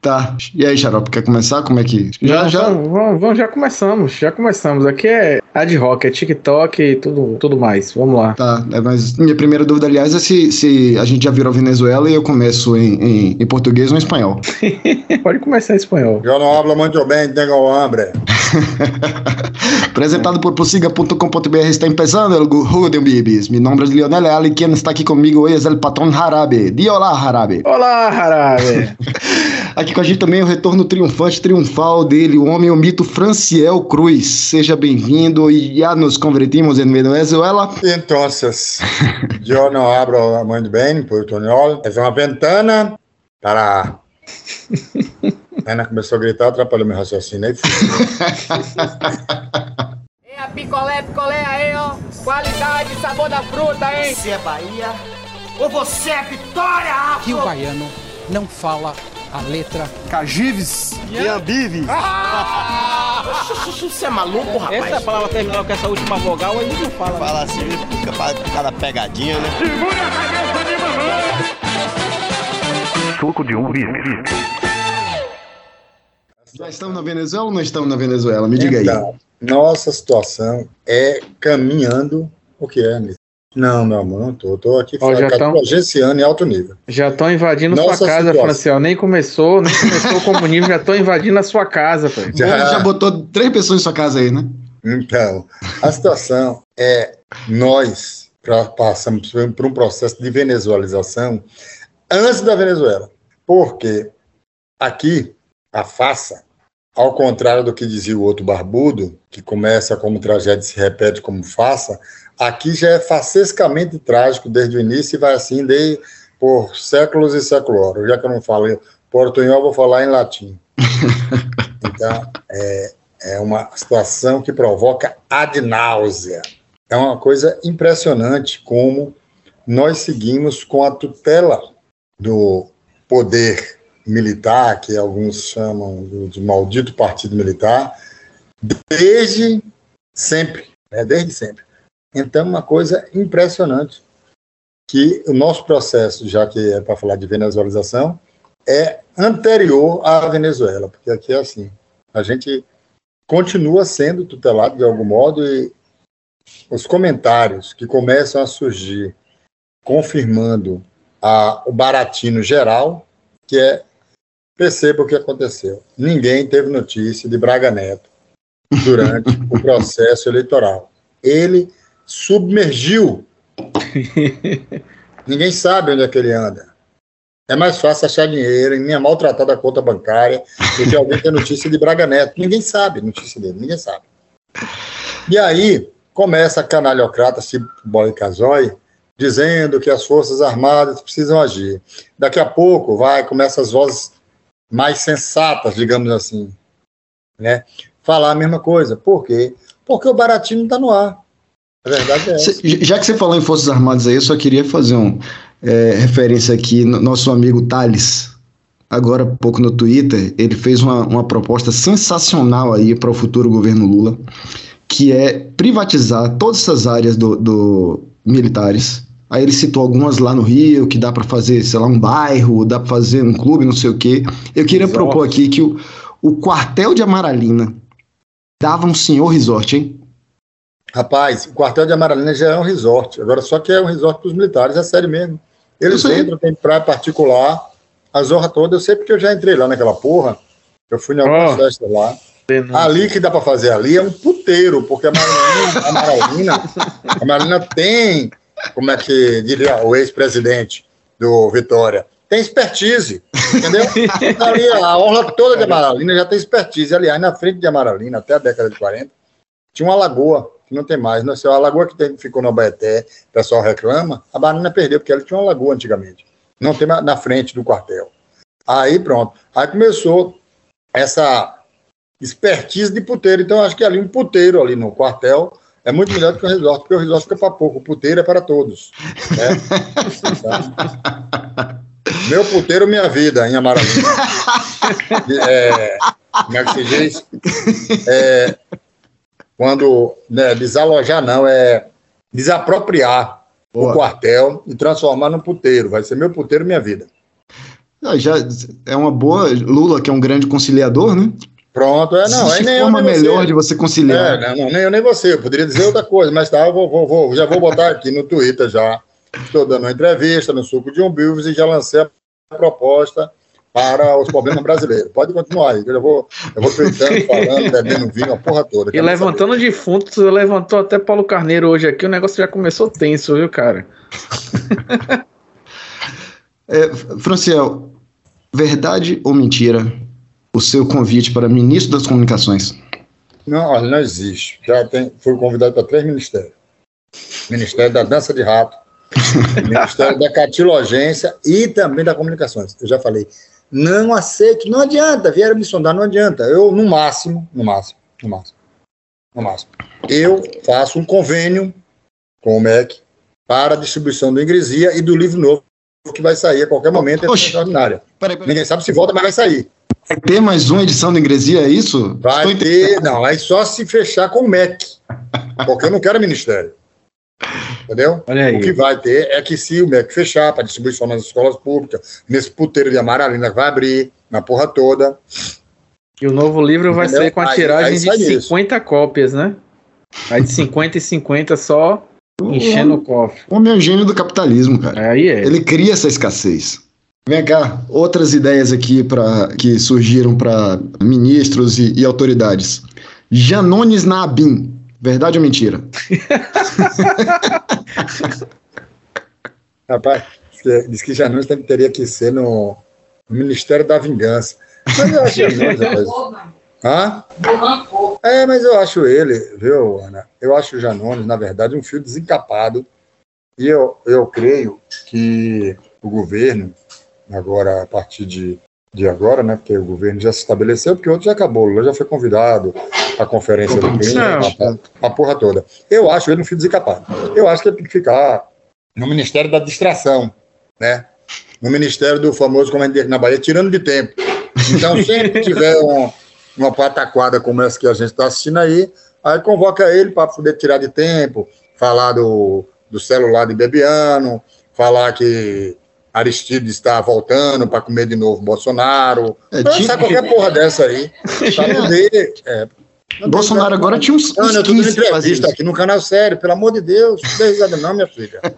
Tá. E aí, Xarope, quer começar? Como é que. Já, Não, já... Vamos, vamos, já começamos, já começamos. Aqui é ad hoc, é TikTok e tudo, tudo mais. Vamos lá. Tá, é, mas minha primeira dúvida, aliás, é se, se a gente já virou Venezuela e eu começo em, em, em português ou em espanhol. Pode começar em espanhol. Eu não hablo muito bem, tenho hambre. Apresentado por Posiga.com.br está começando o Gurudem Bibis. Meu nome é Lionel e quem está aqui comigo hoje é o patrão Harabe. Di olá, Harabe. Olá, Harabe. aqui com a gente também o retorno triunfante, triunfal dele, o homem, o mito Franciel Cruz. Seja bem-vindo e já nos convertimos em Venezuela. Então, eu não abro muito bem portunhol. É uma ventana para Ana começou a gritar, atrapalhou meu raciocínio. Aí é a picolé, picolé aí, ó. Qualidade, sabor da fruta, hein? Você é Bahia ou você é Vitória? Que o baiano não fala a letra Cagives e Ambive. Ah! Você é maluco, rapaz? Essa palavra terminal com essa última vogal aí não fala. Fala assim, fica cada pegadinha, né? Segura a cabeça de mamãe! Suco de um já estamos na Venezuela ou não estamos na Venezuela? Me diga então, aí. Nossa situação é caminhando. O que é, amigo? Não, meu amor, não tô. Tô aqui oh, já tão, agenciando em alto nível. Já estão invadindo Nossa sua casa, Franciel. Nem começou, nem começou o comunismo, já estão invadindo a sua casa, pai. Já, já botou três pessoas em sua casa aí, né? Então, a situação é nós passamos por um processo de venezualização antes da Venezuela. Porque aqui a faça ao contrário do que dizia o outro barbudo, que começa como tragédia e se repete como faça, aqui já é facescamente trágico desde o início e vai assim de, por séculos e séculos. Já que eu não falo portunhol, vou falar em latim. Então, é, é uma situação que provoca adnáusea. É uma coisa impressionante como nós seguimos com a tutela do poder militar, que alguns chamam de maldito partido militar, desde sempre, né, desde sempre. Então, uma coisa impressionante, que o nosso processo, já que é para falar de venezualização, é anterior à Venezuela, porque aqui é assim, a gente continua sendo tutelado de algum modo e os comentários que começam a surgir confirmando a, o baratino geral, que é Perceba o que aconteceu. Ninguém teve notícia de Braga Neto durante o processo eleitoral. Ele submergiu. Ninguém sabe onde é que ele anda. É mais fácil achar dinheiro em minha maltratada conta bancária do que alguém ter notícia de Braga Neto. Ninguém sabe notícia dele, ninguém sabe. E aí começa a canalhocrata, tipo Bola e Casói, dizendo que as Forças Armadas precisam agir. Daqui a pouco vai, começa as vozes mais sensatas, digamos assim, né? Falar a mesma coisa. Por quê? Porque o baratinho está no ar. A verdade é. Já que você falou em Forças Armadas aí, eu só queria fazer um é, referência aqui no nosso amigo Thales. Agora há pouco no Twitter, ele fez uma, uma proposta sensacional aí para o futuro governo Lula, que é privatizar todas essas áreas do, do militares Aí ele citou algumas lá no Rio, que dá para fazer, sei lá, um bairro, dá para fazer um clube, não sei o quê. Eu queria resort. propor aqui que o, o quartel de Amaralina dava um senhor resort, hein? Rapaz, o quartel de Amaralina já é um resort. Agora só que é um resort para os militares, é sério mesmo. Eles entram, tem praia particular, a zorra toda. Eu sei porque eu já entrei lá naquela porra. Eu fui em algumas oh. festas lá. Ali que dá para fazer ali é um puteiro, porque a Amaralina, a Amaralina, a Amaralina tem como é que diria o ex-presidente do Vitória, tem expertise, entendeu? Ali, a orla toda de Amaralina já tem expertise. Aliás, na frente de Amaralina, até a década de 40, tinha uma lagoa, que não tem mais. Não né? sei, a lagoa que tem, ficou no Abaeté, o pessoal reclama, a Amaralina perdeu, porque ela tinha uma lagoa antigamente. Não tem na frente do quartel. Aí pronto. Aí começou essa expertise de puteiro. Então, acho que ali um puteiro ali no quartel é muito melhor do que o resort, porque o resort fica para pouco, o puteiro é para todos. Né? Meu puteiro, minha vida, em Amaralina. É, como é que se diz? É, quando né, desalojar, não, é desapropriar Boa. o quartel e transformar num puteiro. Vai ser meu puteiro, minha vida. Ah, já é uma boa. Lula, que é um grande conciliador, né? Pronto, é, não, é nem forma nem melhor você. de você conciliar. É, não, nem eu nem você, eu poderia dizer outra coisa, mas tá, eu vou, vou, vou, já vou botar aqui no Twitter já. Estou dando uma entrevista no Suco de Umbios e já lancei a proposta para os problemas brasileiros. Pode continuar aí, que eu já vou, eu vou tweetando, falando, bebendo vinho, a porra toda. E levantando defuntos, você levantou até Paulo Carneiro hoje aqui, o negócio já começou tenso, viu, cara? É, Franciel, verdade ou mentira o seu convite para ministro das Comunicações? Não, olha, não existe. Já tem, fui convidado para três ministérios. Ministério da Dança de Rato, Ministério da Catilogência e também da Comunicações. Eu já falei, não aceito, não adianta, vieram me sondar, não adianta. Eu, no máximo, no máximo, no máximo, no máximo, eu faço um convênio com o MEC para a distribuição do Ingresia e do livro novo que vai sair a qualquer momento, é extraordinária. Peraí, peraí. Ninguém sabe se volta, mas vai sair. Vai ter mais uma edição do Ingresia, é isso? Vai Estou ter, não, aí só se fechar com o MEC, porque eu não quero ministério. Entendeu? Olha aí. O que vai ter é que se o MEC fechar para distribuição nas escolas públicas, nesse puteiro de Amaralina que vai abrir, na porra toda, E o novo livro vai Entendeu? sair com a Aí- tiragem aí de isso. 50 cópias, né? Aí de 50 e 50 só enchendo o cofre. O homem é o gênio do capitalismo, cara. Aí é. Ele cria essa escassez. Vem cá, outras ideias aqui pra, que surgiram para ministros e, e autoridades. Janones na ABIN. Verdade ou mentira? rapaz, diz que- Janus teria que ser no, no Ministério da Vingança. Mas eu acho Janus, rapaz. Hã? É, mas eu acho ele, viu, Ana? Eu acho o Janones, na verdade, um fio desencapado. E eu, eu creio que o governo, agora, a partir de, de agora, né? Porque o governo já se estabeleceu, porque outro já acabou, Lula já foi convidado à conferência do crime, a, a porra toda. Eu acho ele um fio desencapado. Eu acho que ele tem que ficar no Ministério da Distração, né? No Ministério do famoso, como a gente diz aqui na Bahia, tirando de tempo. Então, sempre que tiver um, uma pataquada como essa que a gente está assistindo aí, aí convoca ele para poder tirar de tempo, falar do, do celular de Bebiano, falar que Aristides está voltando para comer de novo Bolsonaro. É, tinha- qualquer porra dessa aí. Para poder. É, Bolsonaro agora tinha uns, Ana, uns eu tô dando 15 pra fazer entrevista aqui no canal sério, pelo amor de Deus. Não dê risada não, minha filha.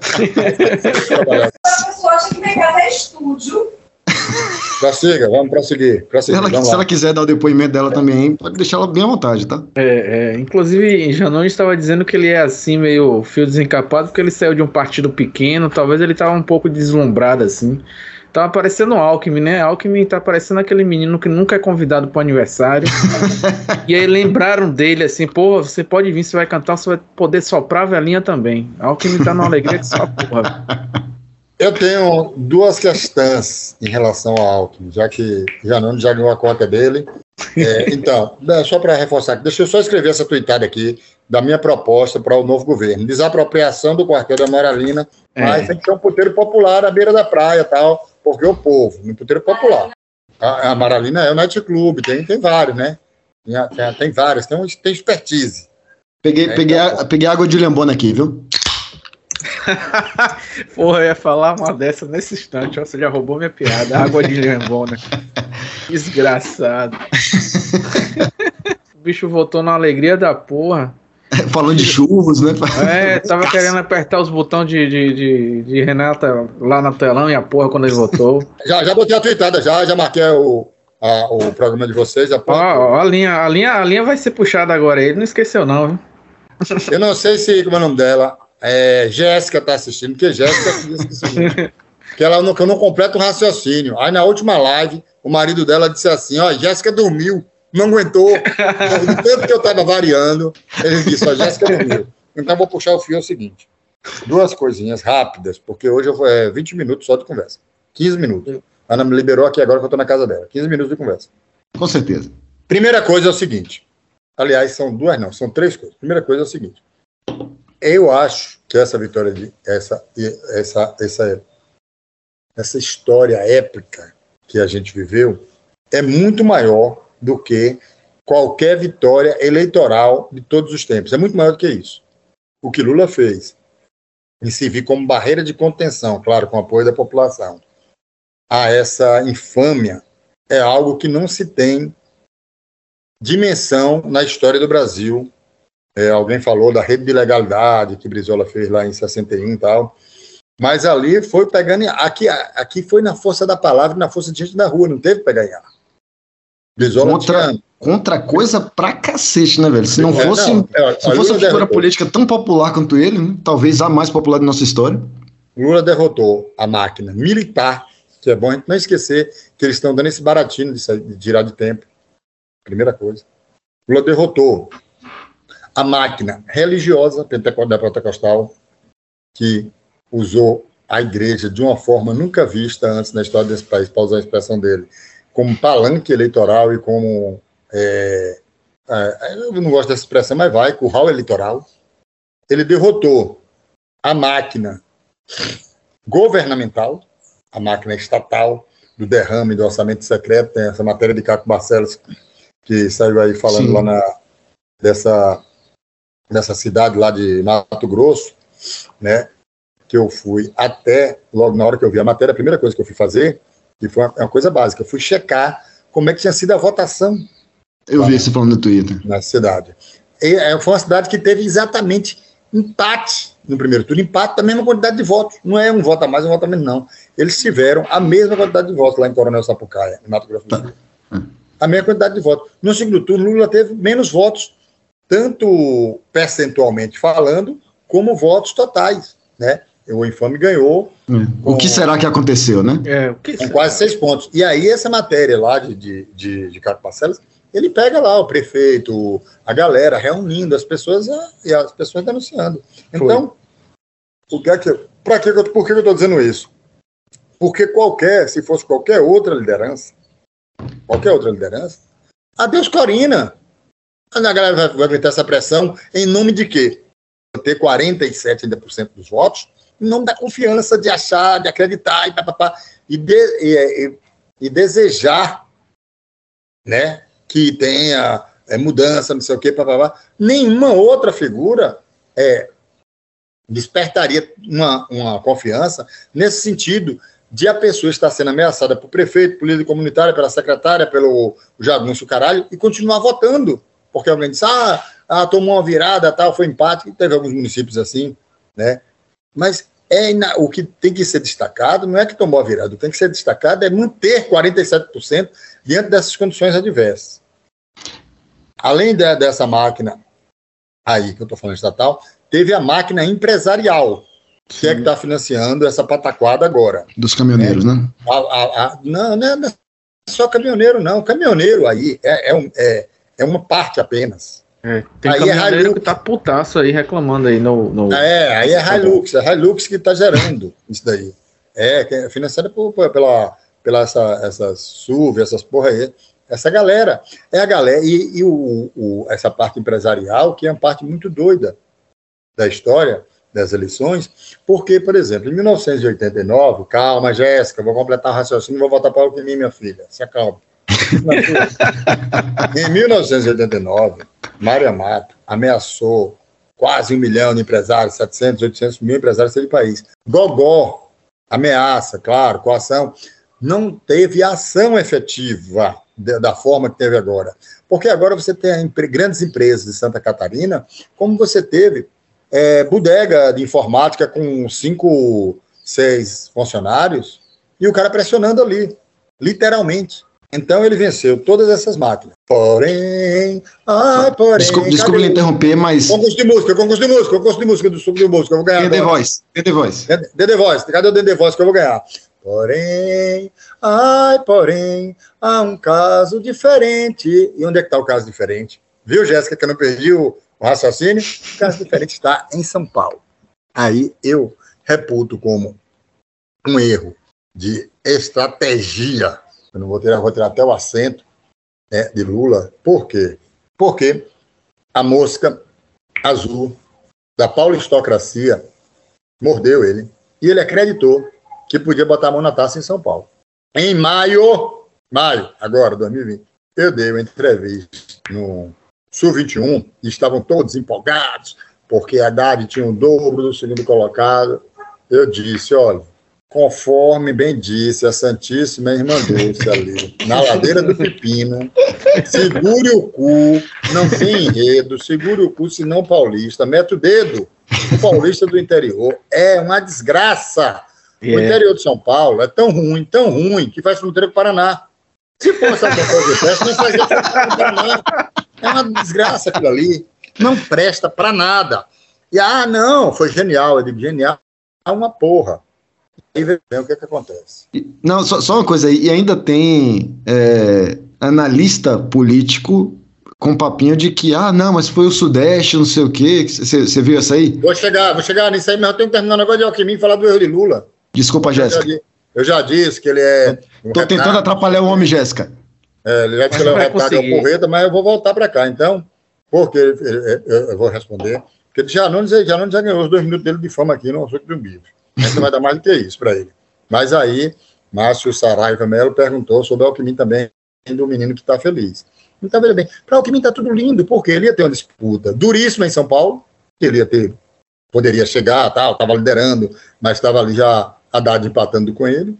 A pessoa acha que tem casa é estúdio. Prossiga, vamos prosseguir. Se prosseguir ela, vamos se lá. ela quiser dar o depoimento dela também, pode deixar ela bem à vontade, tá? É, é, inclusive, Janones estava dizendo que ele é assim, meio fio desencapado, porque ele saiu de um partido pequeno, talvez ele estava um pouco deslumbrado assim. Tava parecendo o Alckmin, né? Alckmin tá parecendo aquele menino que nunca é convidado pro aniversário. e aí lembraram dele assim, pô, você pode vir, você vai cantar, você vai poder soprar a velhinha também. Alckmin tá numa alegria que só porra. Eu tenho duas questões em relação ao Alckmin, já que Janone já ganhou a conta dele. É, então, só para reforçar, aqui, deixa eu só escrever essa tuitada aqui da minha proposta para o novo governo. Desapropriação do quartel da Moralina, É. mas tem que ter um puteiro popular à beira da praia tal, porque o povo, no puteiro popular. A, a Maralina é o nightclub, tem, tem vários, né? Tem, tem, tem vários, tem, um- tem expertise. Peguei, É, peguei, então, a- peguei água de lambona aqui, viu? Porra, eu ia falar uma dessa nesse instante, ó, você já roubou minha piada. Água de lembona. Desgraçado. o bicho voltou na alegria da porra. Falando de churros, né? É, tava querendo apertar os botões de, de, de, de Renata lá na telão e a porra quando ele votou. Já, já botei a tuitada, já, já marquei o, a- o programa de vocês. Já Ó, ó, a linha, a linha, a linha vai ser puxada agora. Ele não esqueceu, não, viu? Eu não sei se, como é o nome dela, é, Jéssica tá assistindo, porque Jéssica disse que, o seguinte, que ela não, que eu não completo o raciocínio. Aí na última live, o marido dela disse assim, ó, Jéssica dormiu, não aguentou. Do tanto que eu tava variando, ele disse, ó, Jéssica dormiu. Então eu vou puxar o fio é o seguinte, duas coisinhas rápidas, porque hoje eu vou, é 20 minutos só de conversa. 15 minutos. A Ana me liberou aqui agora que eu tô na casa dela. 15 minutos de conversa. Com certeza. Primeira coisa é o seguinte. Aliás, são duas, não, são três coisas. Primeira coisa é o seguinte. Eu acho que essa vitória de essa essa essa essa história épica que a gente viveu é muito maior do que qualquer vitória eleitoral de todos os tempos. É muito maior do que isso. O que Lula fez em servir como barreira de contenção, claro, com apoio da população, a essa infâmia é algo que não se tem dimensão na história do Brasil. É, alguém falou da rede de legalidade que Brizola fez lá em 61 e tal. Mas ali foi pegando. Aqui, aqui foi na força da palavra na força de gente da rua, não teve para ganhar. Brizola contra, tinha... contra coisa pra cacete, né, velho? Se não é, fosse, não, é, se fosse uma figura política tão popular quanto ele, né? talvez a mais popular da nossa história. Lula derrotou a máquina militar, que é bom a gente não esquecer que eles estão dando esse baratinho de, de tirar de tempo. Primeira coisa. Lula derrotou a máquina religiosa da Pentecostal, que usou a igreja de uma forma nunca vista antes na história desse país, para usar a expressão dele, como palanque eleitoral e como. É, é, eu não gosto dessa expressão, mas vai, curral eleitoral. Ele derrotou a máquina governamental, a máquina estatal, do derrame do orçamento secreto, tem essa matéria de Caco Barcelos, que saiu aí falando Sim. lá na, dessa, dessa cidade lá de Mato Grosso, né? Que eu fui até, logo na hora que eu vi a matéria, a primeira coisa que eu fui fazer, e foi uma, uma coisa básica, eu fui checar como é que tinha sido a votação. Eu vi esse falando no Twitter. Na cidade. E, é, foi uma cidade que teve exatamente empate no primeiro turno, empate da mesma quantidade de votos. Não é um voto a mais, um voto a menos, não. Eles tiveram a mesma quantidade de votos lá em Coronel Sapucaia, em Mato Grosso do Sul. Tá. A mesma quantidade de votos. No segundo turno, Lula teve menos votos, tanto percentualmente falando, como votos totais, né? O infame ganhou. Hum. Com, o que será que aconteceu, né? É, com quase seis pontos. E aí, essa matéria lá de, de, de, de Caco Parcelas ele pega lá o prefeito, a galera reunindo as pessoas e as pessoas denunciando. Então, o que é que, para que, por que eu estou dizendo isso? Porque qualquer, se fosse qualquer outra liderança, qualquer outra liderança, adeus Corina. A galera vai, vai aguentar essa pressão em nome de quê? Ter 47 ainda dos votos, em nome da confiança de achar, de acreditar e e, de, e, e, e desejar né, que tenha é, mudança, não sei o quê, papapá. nenhuma outra figura é, despertaria uma, uma confiança nesse sentido de a pessoa estar sendo ameaçada por prefeito, por líder comunitária, pela secretária, pelo jagunço caralho, e continuar votando. Porque alguém disse, ah, ah tomou uma virada, tal, foi empate, teve alguns municípios assim, né? Mas é o que tem que ser destacado não é que tomou a virada, o que tem que ser destacado é manter 47% diante dessas condições adversas. Além de, dessa máquina aí que eu estou falando estatal, teve a máquina empresarial, que Sim. é que está financiando essa pataquada agora. Dos caminhoneiros, né? né? A, a, a, não, não é só caminhoneiro, não. Caminhoneiro aí é, é, um, é, é uma parte apenas. É, tem aí é caminhoneiro é que tá putaço aí reclamando aí no. no... É, aí é Hilux, é Hilux que está gerando isso daí. É, é financiada por, pela, pela essa, essas SUV, essas porra aí. Essa galera. É a galera. E, e o, o, essa parte empresarial, que é uma parte muito doida da história das eleições, porque, por exemplo, em 1989, calma, Jéssica, vou completar o raciocínio, vou voltar para o que minha filha, se acalma. Em 1989, Mária Mato ameaçou quase um milhão de empresários, 700, 800 mil empresários desse país. Gogó, ameaça, claro, coação, não teve ação efetiva da forma que teve agora. Porque agora você tem grandes empresas de Santa Catarina, como você teve é, bodega de informática com cinco, seis funcionários, e o cara pressionando ali, literalmente. Então ele venceu todas essas máquinas. Porém, ai, porém. Desculpa, desculpa interromper, mas. Concurso de música, concurso de música, concurso de música do suco de música, eu vou ganhar. The Voice, The Voice. The Voice, cadê o The Voice que eu vou ganhar? Porém, ai, porém, há um caso diferente. E onde é que está o caso diferente? Viu, Jéssica, que eu não perdi o, o raciocínio? O caso diferente está em São Paulo. Aí eu reputo como um erro de estratégia. Eu não vou tirar, vou tirar até o acento né, de Lula. Por quê? Porque a mosca azul da paulistocracia mordeu ele e ele acreditou que podia botar a mão na taça em São Paulo. Em maio, maio, agora, 2020, eu dei uma entrevista no Sul 21 e estavam todos empolgados, porque a Haddad tinha o dobro do segundo colocado. Eu disse: olha, conforme bem disse a Santíssima Irmã Dulce ali, na ladeira do Pepino, segure o cu, não tem enredo, segure o cu, senão paulista, mete o dedo. O paulista do interior é uma desgraça. Yeah. O interior de São Paulo é tão ruim, tão ruim, que faz fronteira com o Paraná. Se for essa coisa de teste, não faz fronteira com o Paraná. É uma desgraça aquilo ali. Não presta para nada. E, ah, não, foi genial. Eu digo, genial é uma porra. E vê o que, é que acontece. Não, só, só uma coisa aí. E ainda tem é, analista político com papinho de que, ah, não, mas foi o Sudeste, não sei o quê. Você viu essa aí? Vou chegar, vou chegar nisso aí, mas eu tenho que terminar o negócio de Alckmin e falar do erro de Lula. Desculpa, Jéssica. Eu já disse que ele é. Um Tô tentando atrapalhar o homem, Jéssica. É, ele já disse que ele é um retardo ao porreta, mas eu vou voltar para cá. Então, porque eu, vou responder. Porque já não, já não já ganhou os dois minutos dele de fama aqui no Açúcar do Bicho. Não vai dar mais do que isso para ele. Mas aí, Márcio Saraiva Melo perguntou sobre o Alckmin também, do menino que está feliz. Então, veja bem, para o Alckmin está tudo lindo, porque ele ia ter uma disputa duríssima em São Paulo, ele ia ter, poderia chegar, tal, estava liderando, mas estava ali já Haddad empatando com ele,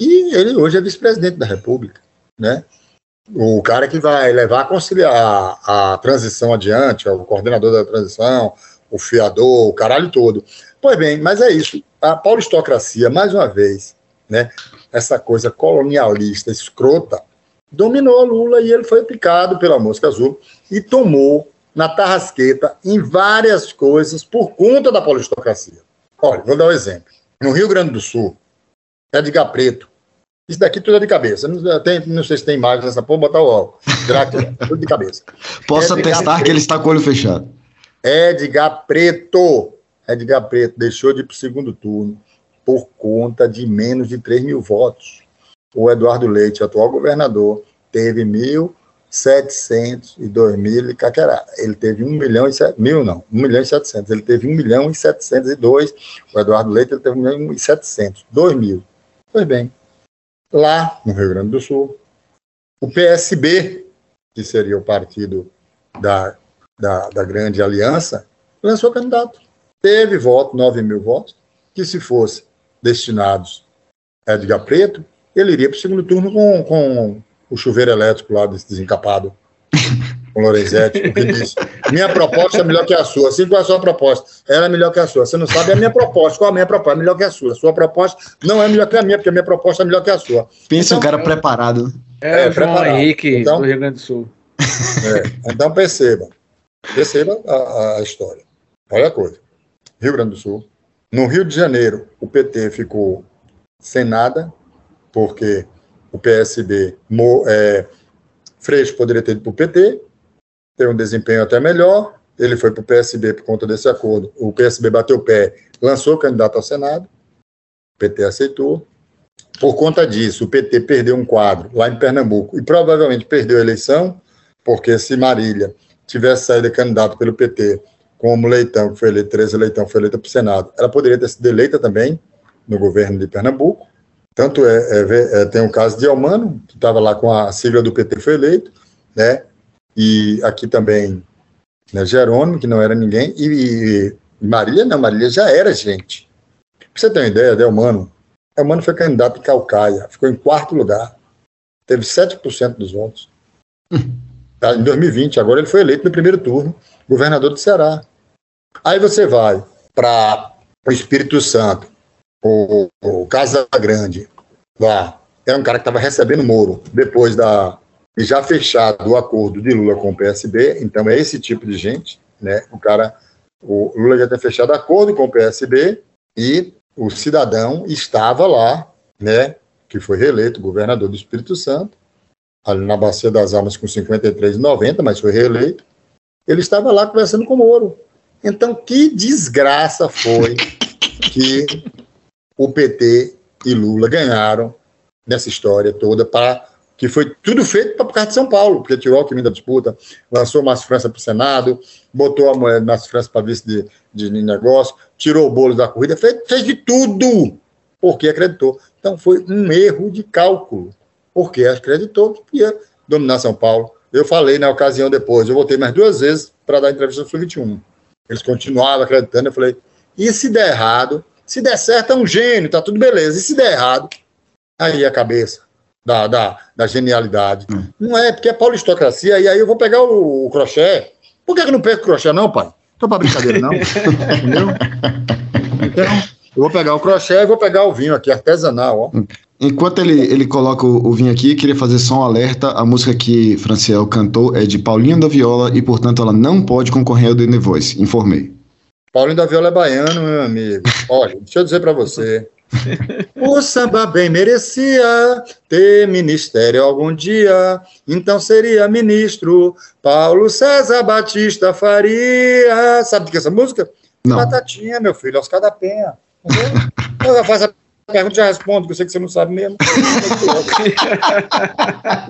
e ele hoje é vice-presidente da República, né? O cara que vai levar a conciliar a transição adiante, o coordenador da transição, o fiador, o caralho todo. Pois bem, mas é isso. A paulistocracia, mais uma vez, né? Essa coisa colonialista, escrota, dominou Lula e ele foi picado pela mosca azul e tomou na tarrasqueta em várias coisas por conta da paulistocracia. Olha, vou dar um exemplo. No Rio Grande do Sul, Edgar Preto, isso daqui tudo é de cabeça. Não, tem, não sei se tem imagem nessa porra, botar o óculos. Drácula, tudo de cabeça. Posso Edgar atestar Preto. que ele está com o olho fechado. Edgar Preto. Edgar Preto deixou de ir para o segundo turno por conta de menos de 3 mil votos. O Eduardo Leite, atual governador, teve 1.702 mil e caquerá. Ele teve 1 milhão e 7, mil não, 1 milhão e 700. Ele teve 1 milhão e 702. O Eduardo Leite ele teve 1 milhão e 700. 2 mil. Pois bem, lá no Rio Grande do Sul, o PSB, que seria o partido da, da, da grande aliança, lançou candidato teve voto, 9 mil votos, que se fosse destinados a Edgar Preto, ele iria para o segundo turno com, com o chuveiro elétrico lá desse desencapado, com Lorenzetti, porque disse, minha proposta é melhor que a sua. Assim, qual é a sua proposta? Ela é melhor que a sua. Você não sabe é a minha proposta. Qual a minha proposta? É melhor que a sua. A sua proposta não é melhor que a minha, porque a minha proposta é melhor que a sua. Pensa então, um cara preparado. É, é João preparado. Henrique, então, do Rio Grande do Sul. É, então perceba. Perceba a, a história. Olha a coisa. Rio Grande do Sul. No Rio de Janeiro, o PT ficou sem nada, porque o PSB, é, Freixo poderia ter ido para o PT, ter um desempenho até melhor, ele foi para o PSB por conta desse acordo. O PSB bateu o pé, lançou o candidato ao Senado, o PT aceitou. Por conta disso, o PT perdeu um quadro lá em Pernambuco e provavelmente perdeu a eleição, porque se Marília tivesse saído candidato pelo PT como Leitão, foi eleita, Tereza Leitão, foi eleita para o Senado, ela poderia ter sido eleita também no governo de Pernambuco. Tanto é, é, é tem o caso de Elmano, que estava lá com a sigla do PT, foi eleito, né? E aqui também, né, Jerônimo, que não era ninguém, e, e Marília, não, Marília já era gente. Pra você ter uma ideia, Delmano, Elmano foi candidato em Calcaia, ficou em quarto lugar, teve 7% dos votos. Tá, em 2020, agora ele foi eleito no primeiro turno, governador do Ceará. Aí você vai para o Espírito Santo, o, Casa Grande, lá, era um cara que estava recebendo Moro, depois da já fechado o acordo de Lula com o PSB, então é esse tipo de gente, né? O cara, o Lula já tinha fechado acordo com o PSB e o cidadão estava lá, né? Que foi reeleito governador do Espírito Santo, ali na Bacia das Almas com 53,90, mas foi reeleito. Ele estava lá conversando com o Moro. Então, que desgraça foi que o PT e Lula ganharam nessa história toda, para que foi tudo feito para o causa de São Paulo, porque tirou o Alckmin da disputa, lançou Márcio França para o Senado, botou a moeda Márcio França para vice de, de negócio, tirou o bolo da corrida, fez, fez de tudo, porque acreditou. Então foi um erro de cálculo, porque acreditou que ia dominar São Paulo. Eu falei na ocasião depois, eu voltei mais duas vezes para dar entrevista Sul 21. Eles continuavam acreditando, eu falei, e se der errado, Se der certo, é um gênio, tá tudo beleza. E se der errado, aí a cabeça da, da, da genialidade. Hum. Não é, porque é paulistocracia, e aí eu vou pegar o, o crochê. Por que, que eu não perco o crochê, não, pai? Tô pra brincadeira, não. Entendeu? Então, eu vou pegar o crochê e vou pegar o vinho aqui, artesanal, ó. Enquanto ele, ele coloca o, o vinho aqui, queria fazer só um alerta. A música que Franciel cantou é de Paulinho da Viola e, portanto, ela não pode concorrer ao The Voice. Informei. Paulinho da Viola é baiano, meu amigo. Olha, deixa eu dizer para você. O samba bem merecia ter ministério algum dia, então seria ministro Paulo César Batista Faria. Sabe de que é essa música? Não. Batatinha, meu filho, Oscar da Penha. Entendeu? Eu faço a pergunta já respondo, que eu sei que você não sabe mesmo.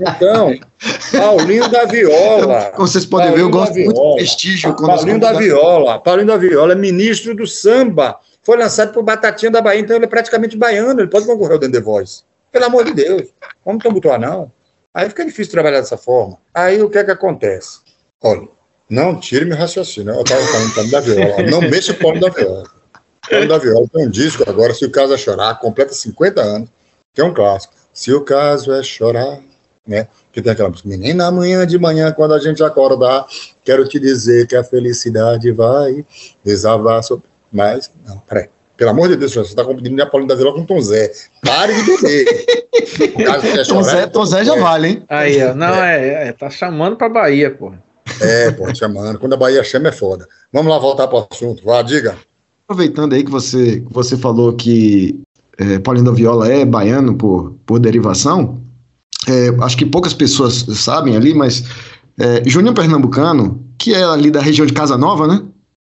então, Paulinho da Viola. Como vocês podem Paulinho ver, eu gosto muito de prestígio. Paulinho da Viola. Paulinho da Viola é ministro do samba. Foi lançado por Batatinha da Bahia, então ele é praticamente baiano, ele pode concorrer ao The Voice. Pelo amor de Deus. Vamos tumultuar, não. Aí fica difícil trabalhar dessa forma. Aí o que é que acontece? Olha, não tire meu raciocínio. Eu estava falando da Viola. Não mexa o Paulinho da Viola. Paulinho da Viola tem um disco agora, Se o Caso é Chorar, completa 50 anos, que é um clássico. Se o caso é chorar, né? Que tem aquela música, menina, amanhã de manhã, quando a gente acordar, quero te dizer que a felicidade vai desabar sobre... Mas, não, peraí. Pelo amor de Deus, você está competindo a Paulinho da Viola com Tom Zé. Pare de beber. O caso é Tom chorar, Zé, Tom Zé já vale, hein? Aí, ó. Não, é, é, tá chamando pra Bahia, pô. É, pô, chamando. Quando a Bahia chama é foda. Vamos lá voltar para o assunto. Vá, diga. Aproveitando aí que você, você falou que é, Paulinho da Viola é baiano por, por derivação, é, acho que poucas pessoas sabem ali, mas é, Juninho Pernambucano, que é ali da região de Casa Nova, né?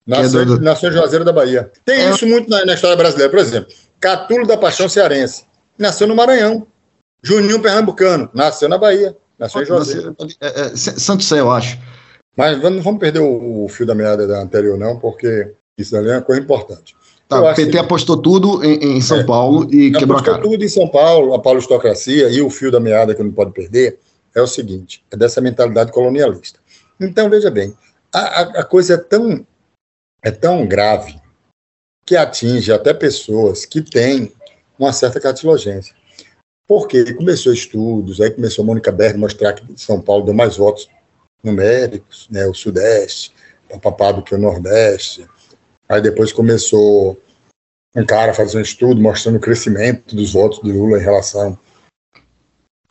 Nasceu, é do- nasceu em Juazeiro da Bahia. Tem É. isso muito na, na história brasileira. Por exemplo, Catulo da Paixão Cearense. Nasceu no Maranhão. Juninho Pernambucano. Nasceu na Bahia. Nasceu em Juazeiro. É, é, é, Santo Sé, eu acho. Mas não vamos perder o, o fio da meada da anterior, não, porque isso ali é uma coisa importante. Tá, o PT que- apostou tudo em, em São É. Paulo e quebrou a Apostou cara. tudo em São Paulo, a paulistocracia e o fio da meada que não pode perder é o seguinte: é dessa mentalidade colonialista. Então, veja bem, a, a- a coisa é tão, é tão grave que atinge até pessoas que têm uma certa cartilogência. Porque começou estudos, aí começou a Mônica Berg mostrar que São Paulo deu mais votos numéricos, né, o Sudeste, papapá do que o Nordeste. Aí depois começou um cara a fazer um estudo mostrando o crescimento dos votos do Lula em relação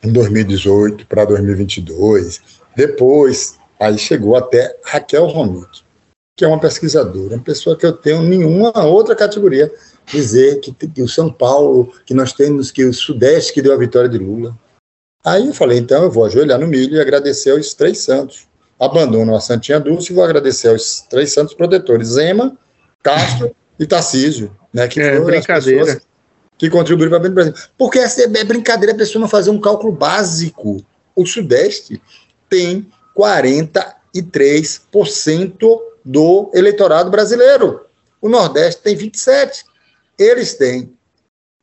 em 2018 para 2022. Depois, aí chegou até Raquel Romick, que é uma pesquisadora, uma pessoa que eu tenho nenhuma outra categoria dizer que, que o São Paulo, que nós temos que o Sudeste que deu a vitória de Lula. Aí eu falei, então eu vou ajoelhar no milho e agradecer aos três santos. Abandono a Santinha Dulce e vou agradecer aos três santos protetores, Zema, Castro e Tarcísio, né, que É, foram as brincadeira. pessoas que contribuíram para o Brasil. Porque essa é é brincadeira a pessoa não fazer um cálculo básico. O Sudeste tem 43% do eleitorado brasileiro. O Nordeste tem 27%. Eles têm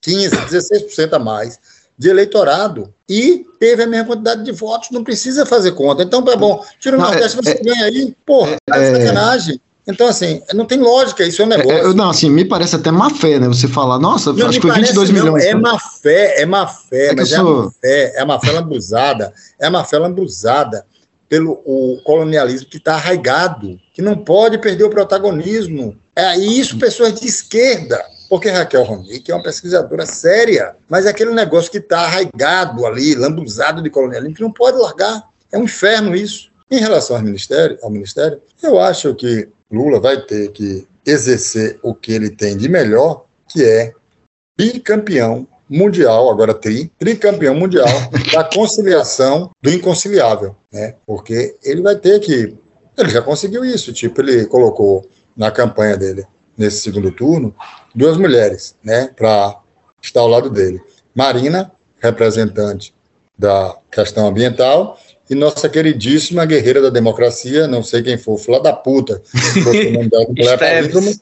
15%, 16% a mais de eleitorado e teve a mesma quantidade de votos. Não precisa fazer conta. Então, tá bom, tira o Nordeste, é- você ganha aí. Porra, tá de é- sacanagem. Então, assim, não tem lógica, isso é um É, negócio. é, não, assim, me parece até má fé, né? Você falar, nossa, Não acho que foi parece, 22 não, milhões. É má fé, é má fé, É mas é sou- má fé, é má fé lambuzada, é má fé lambuzada pelo o colonialismo que está arraigado, que não pode perder o protagonismo. É isso, pessoas de esquerda. Porque Raquel Ronick é uma pesquisadora séria, mas é aquele negócio que está arraigado ali, lambuzado de colonialismo, que não pode largar. É um inferno isso. Em relação ao ministério, ao ministério, eu acho que Lula vai ter que exercer o que ele tem de melhor, que é bicampeão mundial, agora tri, tricampeão mundial da conciliação do inconciliável, né? Porque ele vai ter que, ele já conseguiu isso, tipo, ele colocou na campanha dele, nesse segundo turno, duas mulheres, né, para estar ao lado dele. Marina, representante da questão ambiental, e nossa queridíssima guerreira da democracia, não sei quem for, filha da puta, o nome dela, Esteves.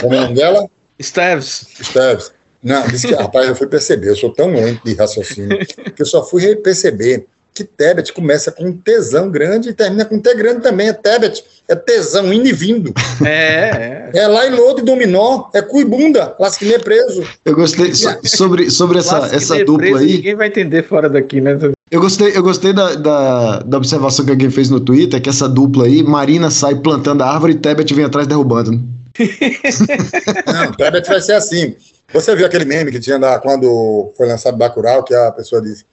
Como é o nome dela? Steves. Esteves. Não, disse que, rapaz, eu fui perceber, eu sou tão lento de raciocínio, que eu só fui perceber que Tebet começa com um tesão grande e termina com um T grande também. É Tebet, é tesão indo e vindo. É, é. É lá em Lodo e Dominó, é cu e bunda, Lasquinê preso. Eu gostei so, sobre, sobre essa, essa dupla preso, aí. Ninguém vai entender fora daqui, né? Eu gostei, eu gostei da, da, da, observação que alguém fez no Twitter, que essa dupla aí, Marina sai plantando a árvore e Tebet vem atrás derrubando. Não, Tebet vai ser assim. Você viu aquele meme que tinha lá quando foi lançado Bacurau, que a pessoa disse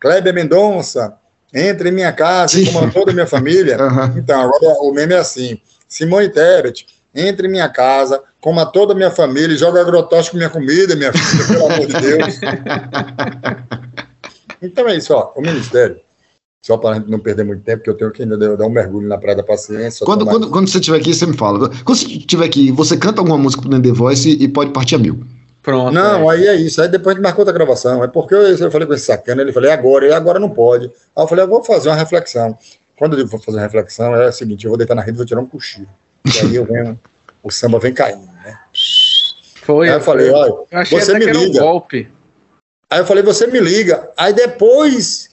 Kleber Mendonça, entre em minha casa, como toda a minha família. Uhum. Então, agora o meme é assim: Simone Tebet, entre em minha casa, coma toda a minha família e joga agrotóxico minha comida, minha filha, pelo amor de Deus. então é isso, ó, o Ministério. Só para não perder muito tempo, que eu tenho que ainda dar um mergulho na Praia da Paciência. Quando, quando, quando, você estiver aqui, você me fala. Quando você estiver aqui, você canta alguma música pro The Voice e, e pode partir a mil. Pronto. Não, é. aí é isso. Aí depois a gente marcou outra gravação. É porque eu, eu falei com esse sacana, ele falou, agora, e agora não pode. Aí eu falei, eu vou fazer uma reflexão. Quando eu digo vou fazer uma reflexão, é o seguinte, eu vou deitar na rede e vou tirar um cochilo. E aí eu venho, o samba vem caindo, né? Foi. Aí eu falei, olha, você me liga. Um golpe. Aí eu falei, você me liga. Aí depois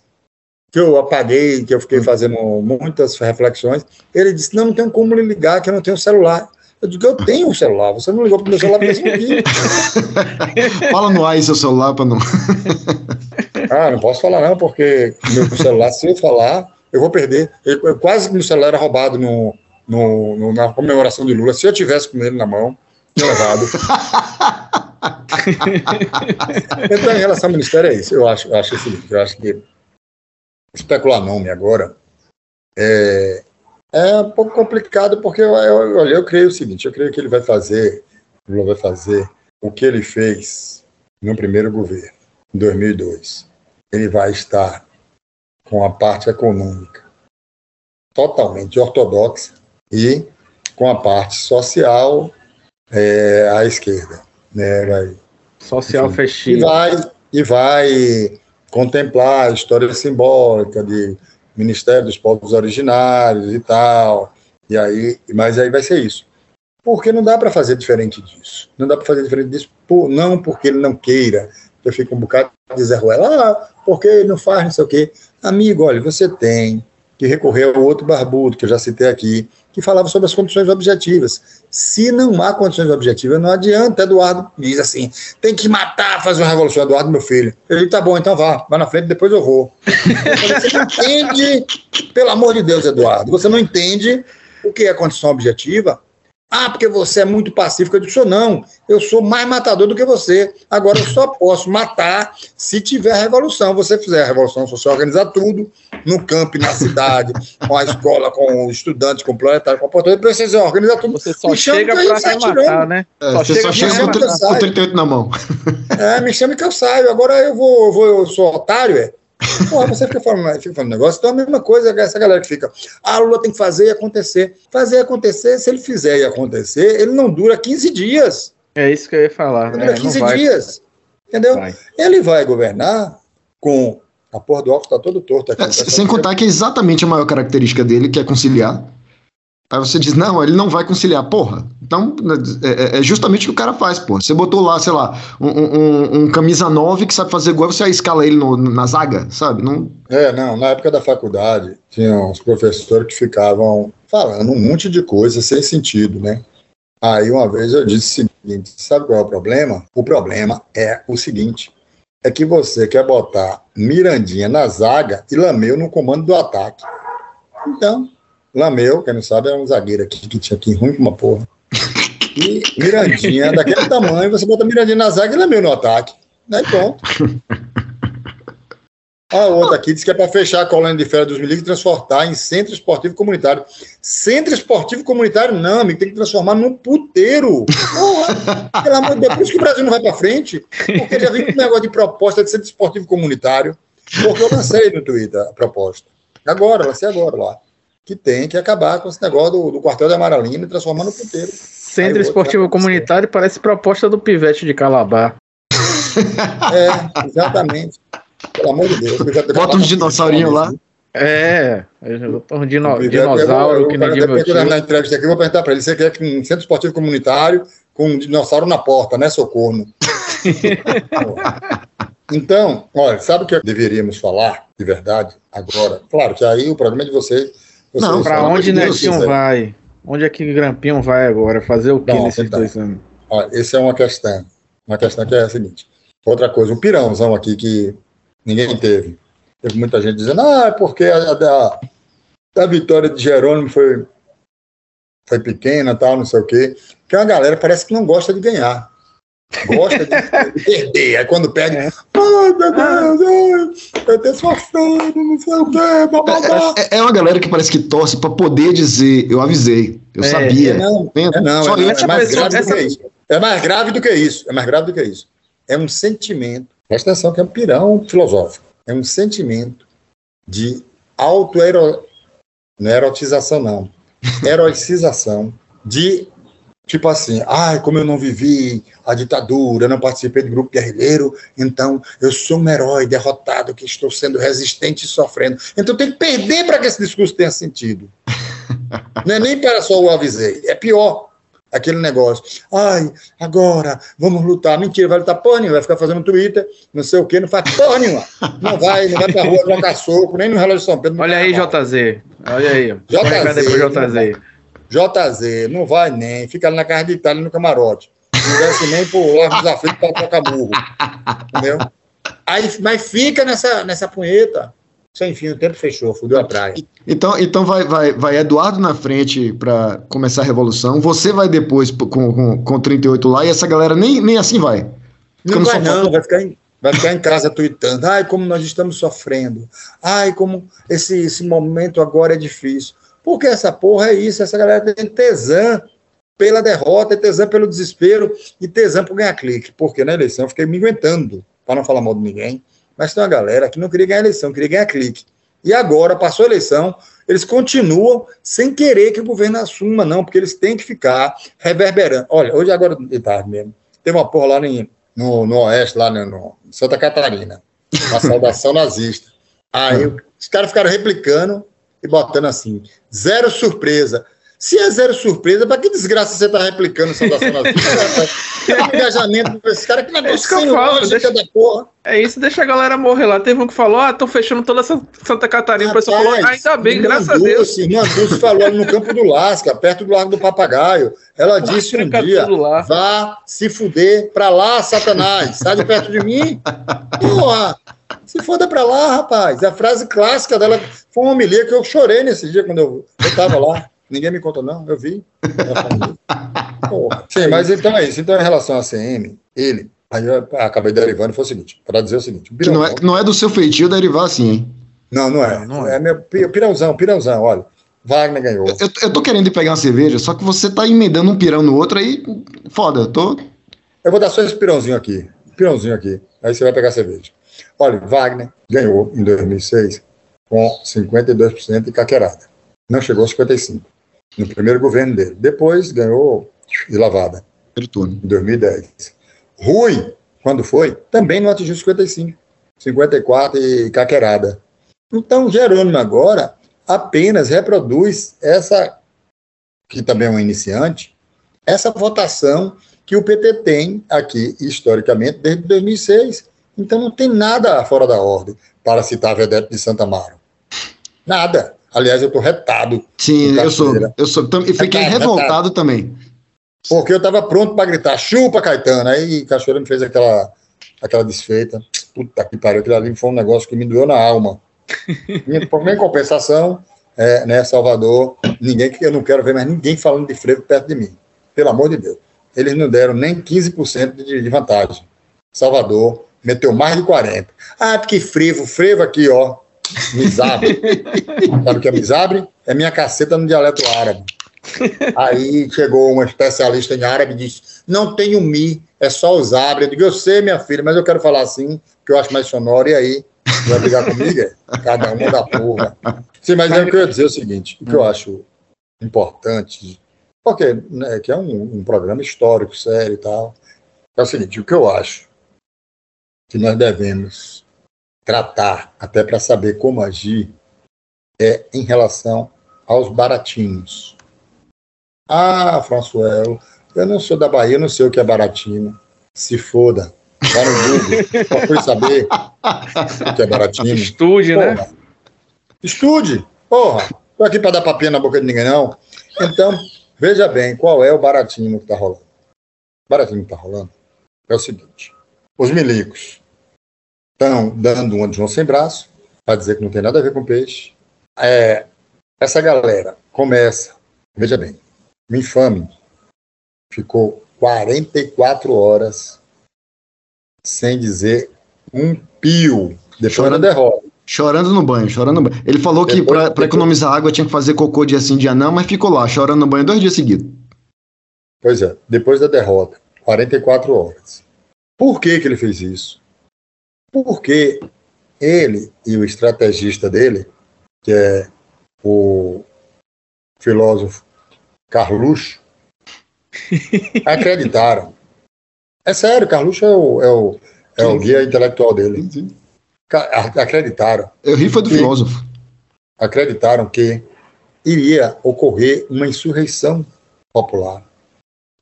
que eu apaguei, que eu fiquei fazendo muitas reflexões, ele disse, não, não tenho como lhe ligar, que eu não tenho celular. Eu digo, eu tenho um celular, você não ligou pro meu celular porque você Fala no ar aí seu celular para não. ah, não posso falar não, porque meu celular, se eu falar, eu vou perder. Eu, eu quase que meu celular era roubado no, no, no, na comemoração de Lula. Se eu tivesse com ele na mão, tinha levado. então, em relação ao Ministério, é isso. Eu acho, eu acho, esse, eu acho que especular nome agora é, é um pouco complicado, porque eu, eu, olha, eu creio o seguinte: eu creio que ele vai fazer, Lula vai fazer o que ele fez no primeiro governo, em 2002. Ele vai estar com a parte econômica totalmente ortodoxa e com a parte social é, à esquerda. Né? Vai, social festiva. E vai, e vai contemplar a história simbólica de Ministério dos Povos Originários e tal. E aí, mas aí vai ser isso. Porque não dá para fazer diferente disso. Não dá para fazer diferente disso, por, não porque ele não queira. Eu fico um bocado de Zé Ruela, ah, porque ele não faz, não sei o quê. Amigo, olha, você tem que recorrer ao outro barbudo, que eu já citei aqui, que falava sobre as condições objetivas. Se não há condições objetivas, não adianta. Eduardo diz assim: tem que matar, fazer uma revolução. Eduardo, meu filho. Ele tá bom, então vá, vá na frente, depois eu vou. Você não entende, pelo amor de Deus, Eduardo, você não entende o que é condição objetiva ah, porque você é muito pacífico. Eu disse, não, eu sou mais matador do que você. Agora eu só posso matar se tiver revolução. Você fizer a revolução, você organizar tudo, no campo, na cidade, com a escola, com os estudantes, com o proletário, com o portador, você organizar tudo. Você só chega para se matar, né? É, só você chega só chega com o 38 na mão. É, me chama que eu saio. Agora eu vou, eu, vou, eu sou otário, é? Porra, você fica falando, fica falando negócio, então é a mesma coisa essa galera que fica, ah, Lula tem que fazer e acontecer. Fazer e acontecer, se ele fizer e acontecer, ele não dura 15 dias. É isso que eu ia falar. Não dura é, 15 não dias. Entendeu? Vai. Ele vai governar com. A porra do óculos tá todo torto aqui. É, sem contar que é exatamente a maior característica dele, que é conciliar. Aí você diz, não, ele não vai conciliar. Porra, então é, é, é justamente o que o cara faz, porra. Você botou lá, sei lá, um, um, um camisa 9 que sabe fazer gol, você escala ele no, na zaga, sabe? Não... É, não, na época da faculdade, tinha uns professores que ficavam falando um monte de coisa sem sentido, né? Aí uma vez eu disse o seguinte: sabe qual é o problema? O problema é o seguinte: é que você quer botar Mirandinha na zaga e Lameu no comando do ataque. Então, Lameu, quem não sabe, é um zagueiro aqui que tinha aqui ruim com uma porra. E Mirandinha, daquele tamanho, você bota Mirandinha na zaga e Lameu no ataque. Aí pronto. A outra aqui diz que é para fechar a colônia de férias dos milicos e transformar em centro esportivo comunitário. Centro esportivo comunitário, não, amigo, tem que transformar num puteiro. Porra, pelo amor de Deus, por isso que o Brasil não vai para frente, porque já vem com um negócio de proposta de centro esportivo comunitário, porque eu lancei no Twitter a proposta. Agora, lancei agora lá que tem que acabar com esse negócio do, do quartel de Amaralina e transformar no puteiro. Centro Esportivo Comunitário parece proposta do Pivete de Calabar. É, exatamente. Pelo amor de Deus. Bota uns dinossaurinhos lá. É, um dino, dinossauro eu, que tio. Na entrevista aqui, eu vou perguntar para ele, você quer que um centro esportivo comunitário com um dinossauro na porta, né, socorro? então, olha, sabe o que deveríamos falar? de verdade, agora, claro que aí o programa é de vocês. Não, falam onde o que Deus vai? Onde é que Grampinho vai agora? Fazer o que Não, nesses então. dois anos? Ó, essa é uma questão. Uma questão que é a seguinte. Outra coisa, o pirãozão aqui que ninguém teve. Teve muita gente dizendo, ah, é porque a, a, a vitória de Jerônimo foi, foi pequena, tal, não sei o quê. Porque a galera parece que não gosta de ganhar. Gosta de, de perder. Aí quando perde, É. ai meu Deus, ai, eu tô sofrendo, não sei o quê, bababá. É, é uma galera que parece que torce pra poder dizer, eu avisei, eu É, sabia. É, não, Entende? é, não, Só é, é mais grave do essa- que isso. É mais grave do que isso. É mais grave do que isso. É um sentimento. Presta atenção que é um pirão filosófico. É um sentimento de auto-ero... Não é erotização, não. Heroicização de, tipo assim, ai, como eu não vivi a ditadura, não participei do grupo guerrilheiro, então eu sou um herói derrotado que estou sendo resistente e sofrendo. Então tem que perder para que esse discurso tenha sentido. Não é nem para só o avisei, é pior. Aquele negócio, ai, agora vamos lutar. Mentira, vai lutar porra nenhuma, vai ficar fazendo Twitter, não sei o quê, não faz porra nenhuma. Não vai, não vai pra rua trocar soco, nem no relógio de São Pedro. Olha aí. JZ. Olha aí. JZ, JZ. JZ, não vai nem, fica ali na casa de Itália no camarote. Não desce nem pro Largo dos Aflitos para tocar burro. Entendeu? Aí, mas fica nessa, nessa punheta. Sem fim, o tempo fechou, fudeu a praia. Então, então vai, vai, vai Eduardo na frente pra começar a revolução, você vai depois com, com, com 38 lá e essa galera nem, nem assim vai. Não vai não, vai ficar, em, vai ficar em casa tweetando. Ai, como nós estamos sofrendo. Ai, como esse, esse momento agora é difícil. Porque essa porra é isso, essa galera tem tesão pela derrota, tesão pelo desespero e tesão por ganhar clique. Porque na eleição eu fiquei me aguentando, para não falar mal de ninguém, mas tem uma galera que não queria ganhar eleição, queria ganhar clique. E agora, passou a eleição, eles continuam sem querer que o governo assuma, não, porque eles têm que ficar reverberando. Olha, hoje agora de tarde mesmo, teve uma porra lá em, no, no Oeste, lá no, no Santa Catarina, uma saudação nazista. Aí os caras ficaram replicando e botando assim, zero surpresa. Se é zero surpresa, pra que desgraça você tá replicando saudação nazista? rapaz? Engajamento desse cara, que É negócio isso que eu falo, deixa- da porra. É isso, deixa a galera morrer lá. Teve um que falou: ah, estão fechando toda essa Santa Catarina. O pessoal falou: ah, ainda bem, graças a Deus. Irmã Dulce falou ali no Campo do Lasca, perto do Largo do Papagaio. Ela disse um dia: vá se fuder pra lá, Satanás. Sai de perto de mim. Porra, se foda pra lá, rapaz. A frase clássica dela foi uma homilia que eu chorei nesse dia quando eu, eu tava lá. Ninguém me conta, não, eu vi. Ela falou isso. Porra. Sim, mas então é isso. Então, em relação à CM, ele, aí eu acabei derivando, foi o seguinte: para dizer o seguinte, o não, é, não é do seu feitio derivar assim, hein? não, não é. Não, não é. é. meu pi- pirãozão, pirãozão, olha. Wagner ganhou. Eu, eu tô querendo ir pegar uma cerveja, só que você tá emendando um pirão no outro aí, foda, eu tô... Eu vou dar só esse pirãozinho aqui. Pirãozinho aqui. Aí você vai pegar cerveja. Olha, Wagner ganhou em 2006 com 52% de caquerada. Não chegou a 55% no primeiro governo dele. Depois ganhou de lavada, Primeiro turno. em 2010. Rui, quando foi, também não atingiu 55%. 54% e caquerada. Então, Jerônimo agora apenas reproduz essa, que também é um iniciante, essa votação que o PT tem aqui, historicamente, desde 2006. Então não tem nada fora da ordem, para citar a vedete de Santa Amaro. Nada. Aliás, eu estou retado, Sim, eu sou, eu sou, e fiquei Retado, revoltado também. porque eu estava pronto para gritar, chupa, Caetano. Aí Cachoeira me fez aquela, aquela desfeita. Puta que pariu, aquilo ali foi um negócio que me doeu na alma. Em, compensação, é, né, Salvador, ninguém que eu não quero ver mais ninguém falando de frevo perto de mim. Pelo amor de Deus. Eles não deram nem 15% de, de vantagem. Salvador meteu mais de 40%. Ah, porque frevo, frevo aqui, ó. Misabre. Sabe o que é misabre? É minha caceta no dialeto árabe. Aí chegou uma especialista em árabe e disse: Não tem o mi, é só os abre. Eu digo: Eu sei, minha filha, mas eu quero falar assim, que eu acho mais sonoro. E aí, vai brigar comigo? É? Cada uma da porra. Sim, mas eu queria dizer o seguinte: o que eu acho importante, porque né, que é um, um programa histórico, sério e tal, é o seguinte: o que eu acho que nós devemos tratar, até para saber como agir, é em relação aos baratinhos. Ah, Françoel, eu não sou da Bahia, eu não sei o que é baratinho. Se foda. Vai no Google, procure saber o que é baratinho. Estude, Porra. né? Estude. Porra, tô aqui para dar papinha na boca de ninguém, não. Então, veja bem, qual é o baratinho que tá rolando. O baratinho que tá rolando é o seguinte. Os milicos estão dando uma de João sem braço, para dizer que não tem nada a ver com peixe. É, essa galera começa, veja bem, o infame ficou 44 horas sem dizer um pio depois Chorando. da derrota. Chorando no banho, chorando no banho. Ele falou que Depois- depois- economizar água tinha que fazer cocô dia sim, dia não, mas ficou lá, chorando no banho dois dias seguidos. Pois é, depois da derrota, 44 horas. Por que, que ele fez isso? Porque ele e o estrategista dele, que é o filósofo Carluxo, acreditaram. É sério, Carluxo é o, é o, é o guia intelectual dele. Ca- Acreditaram Eu ri foi do Sim. filósofo. acreditaram que iria ocorrer uma insurreição popular.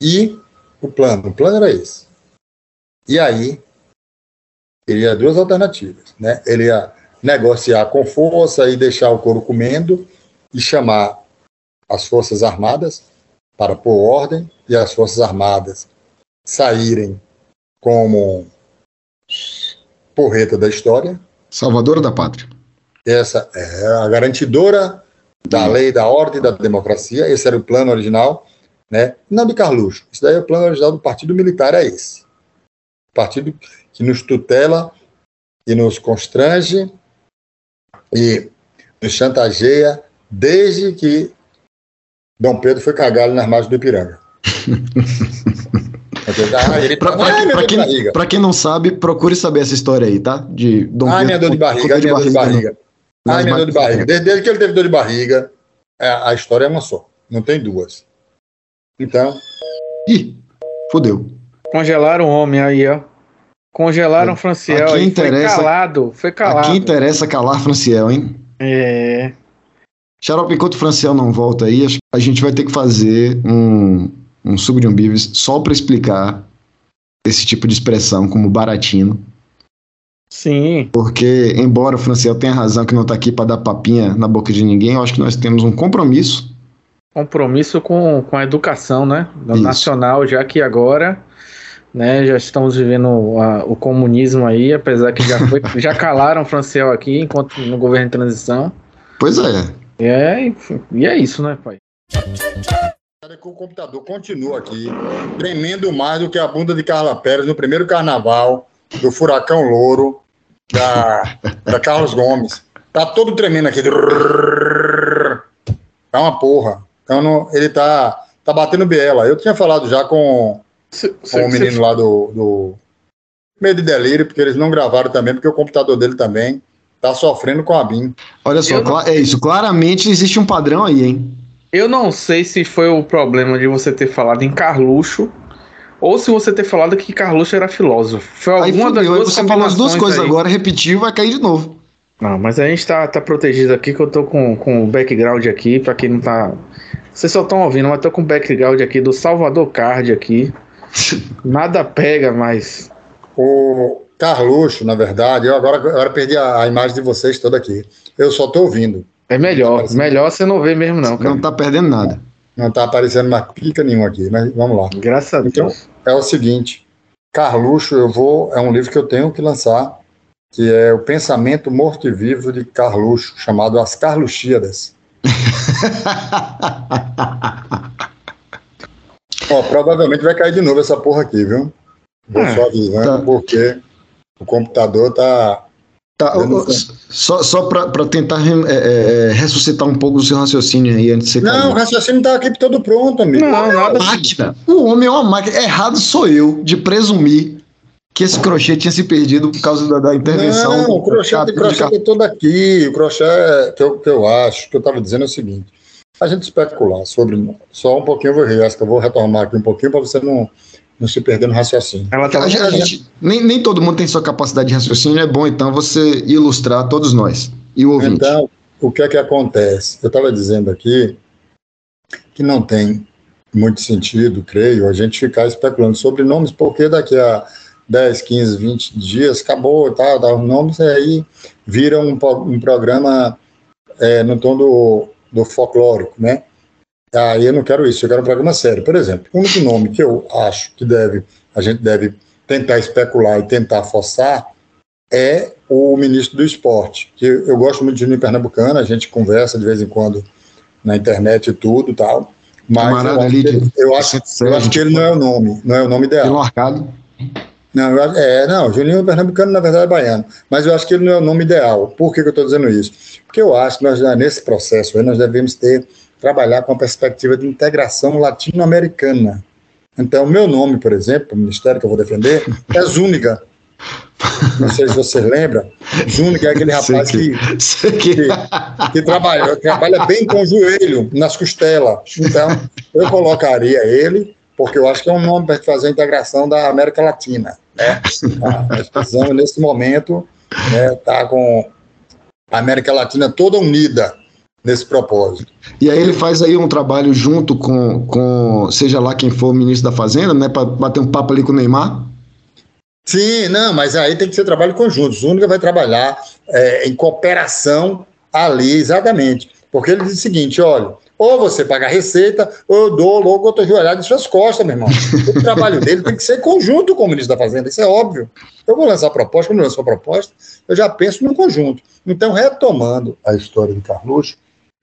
E o plano, o plano era esse. E aí, ele ia duas alternativas, né? Ele ia negociar com força e deixar o couro comendo e chamar as forças armadas para pôr ordem e as forças armadas saírem como porreta da história Salvadora da pátria. essa é a garantidora da lei, da ordem, da democracia. Esse era o plano original, né? Não de Carluxo. Isso daí é o plano original do Partido Militar, é esse. Partido que nos tutela e nos constrange e nos chantageia desde que Dom Pedro foi cagado nas margens do Ipiranga. De quem, não sabe, procure saber essa história aí, tá? De Dom Ai, Pedro minha dor de barriga, ai, minha dor de barriga. Ai, minha dor de barriga. Desde, desde que ele teve dor de barriga, é, a história é uma só. Não tem duas. Então, Ih, fudeu. Congelaram o homem aí, ó. Congelaram o Franciel Aqui aí. interessa- Foi calado, foi calado. Aqui interessa calar Franciel, hein? É. Xarope, enquanto o Franciel não volta aí, a gente vai ter que fazer um, um suco de umbives só pra explicar esse tipo de expressão como baratino. Sim. Porque, embora o Franciel tenha razão que não tá aqui pra dar papinha na boca de ninguém, eu acho que nós temos um compromisso. Compromisso com, com a educação, né? Nacional, já que agora. Né, já estamos vivendo a- o comunismo aí, apesar que já, foi, já calaram o Franciel aqui enquanto no governo de transição. Pois é. E é, enfim, e é isso, né, pai? Olha que o computador continua aqui, tremendo mais do que a bunda de Carla Pérez no primeiro carnaval do Furacão Louro, da, da Carlos Gomes. Tá todo tremendo aqui. É uma porra. Então ele tá, tá batendo biela. Eu tinha falado já com, Se- com o menino se- lá do, do Medo e Delírio, porque eles não gravaram também, porque o computador dele também tá sofrendo com a BIM. Olha só, não- é isso. Claramente existe um padrão aí, hein? Eu não sei se foi o problema de você ter falado em Carluxo ou se você ter falado que Carluxo era filósofo. Foi Aí alguma das fudeu, aí duas você falou as duas coisas aí. agora, repetiu, vai cair de novo. Não, mas a gente tá, tá protegido aqui, que eu tô com, com o background aqui, pra quem não tá. Vocês só estão ouvindo, mas tô com o background aqui do Salvador Card aqui. Nada pega, mas. O Carluxo, na verdade, eu agora, agora perdi a, a imagem de vocês toda aqui. Eu só tô ouvindo. É melhor. Melhor você não ver mesmo, não, cara. Não tá perdendo nada. Não tá aparecendo mais pica nenhuma aqui, mas vamos lá. Graças a Então, Deus. é o seguinte: Carluxo, eu vou. É um livro que eu tenho que lançar, que é O Pensamento Morto e Vivo de Carluxo, chamado As Carluxíadas. Ó, provavelmente vai cair de novo essa porra aqui, viu? Vou É, só avisando, tá. porque o computador tá. Tá, só só pra, pra tentar é, é, é, ressuscitar um pouco do seu raciocínio aí antes de você Não, o cair. raciocínio tá aqui todo pronto, amigo. Não, nada. Máquina. O homem é uma máquina. Errado sou eu de presumir que esse crochê tinha se perdido por causa da, da intervenção. Não, o crochê, o crochê é todo aqui. O crochê que eu, que eu acho, que eu estava dizendo é o seguinte: a gente especular sobre. Só um pouquinho eu vou rir, acho que eu vou retomar aqui um pouquinho para você não, não se perder no raciocínio. Ela tá A gente- a gente- nem, nem todo mundo tem sua capacidade de raciocínio, é bom então você ilustrar todos nós e o ouvinte. Então, o que é que acontece? Eu estava dizendo aqui que não tem muito sentido, creio, a gente ficar especulando sobre nomes, porque daqui a 10, 15, 20 dias, acabou, tá, dá os nomes, e aí vira um, um programa é, no tom do, do folclórico, né? Aí eu não quero isso, eu quero um programa sério. Por exemplo, o único nome que eu acho que deve, a gente deve tentar especular e tentar forçar é o ministro do esporte, que eu gosto muito de Juninho Pernambucano, a gente conversa de vez em quando na internet e tudo e tal, mas eu acho, ele, eu, acho, eu acho, que ele não é o nome, não é o nome ideal. marcado. Não, é, não, Juninho Pernambucano na verdade é baiano, mas eu acho que ele não é o nome ideal. Por que, que eu estou dizendo isso? Porque eu acho que nós, nesse processo nós devemos ter, trabalhar com a perspectiva de integração latino-americana. Então, o meu nome, por exemplo, o ministério que eu vou defender, é Zúñiga. Não sei se você lembra. Zúñiga é aquele rapaz que, que, que, que, trabalha, trabalha bem com o joelho, nas costelas. Então, eu colocaria ele, porque eu acho que é um nome para fazer a integração da América Latina. Né? Nós precisamos, nesse momento, estar né, tá com a América Latina toda unida nesse propósito. E aí ele faz aí um trabalho junto com, com seja lá quem for o ministro da Fazenda, né, para bater um papo ali com o Neymar? Sim, não, mas aí tem que ser trabalho conjunto. O Zúñiga vai trabalhar é, em cooperação ali, exatamente. Porque ele diz o seguinte: olha, ou você paga a receita, ou eu dou logo outra joelhada em suas costas, meu irmão. O trabalho dele tem que ser conjunto com o ministro da Fazenda, isso é óbvio. Eu vou lançar a proposta, quando eu lanço a proposta, eu já penso no conjunto. Então, retomando a história de Carluxo,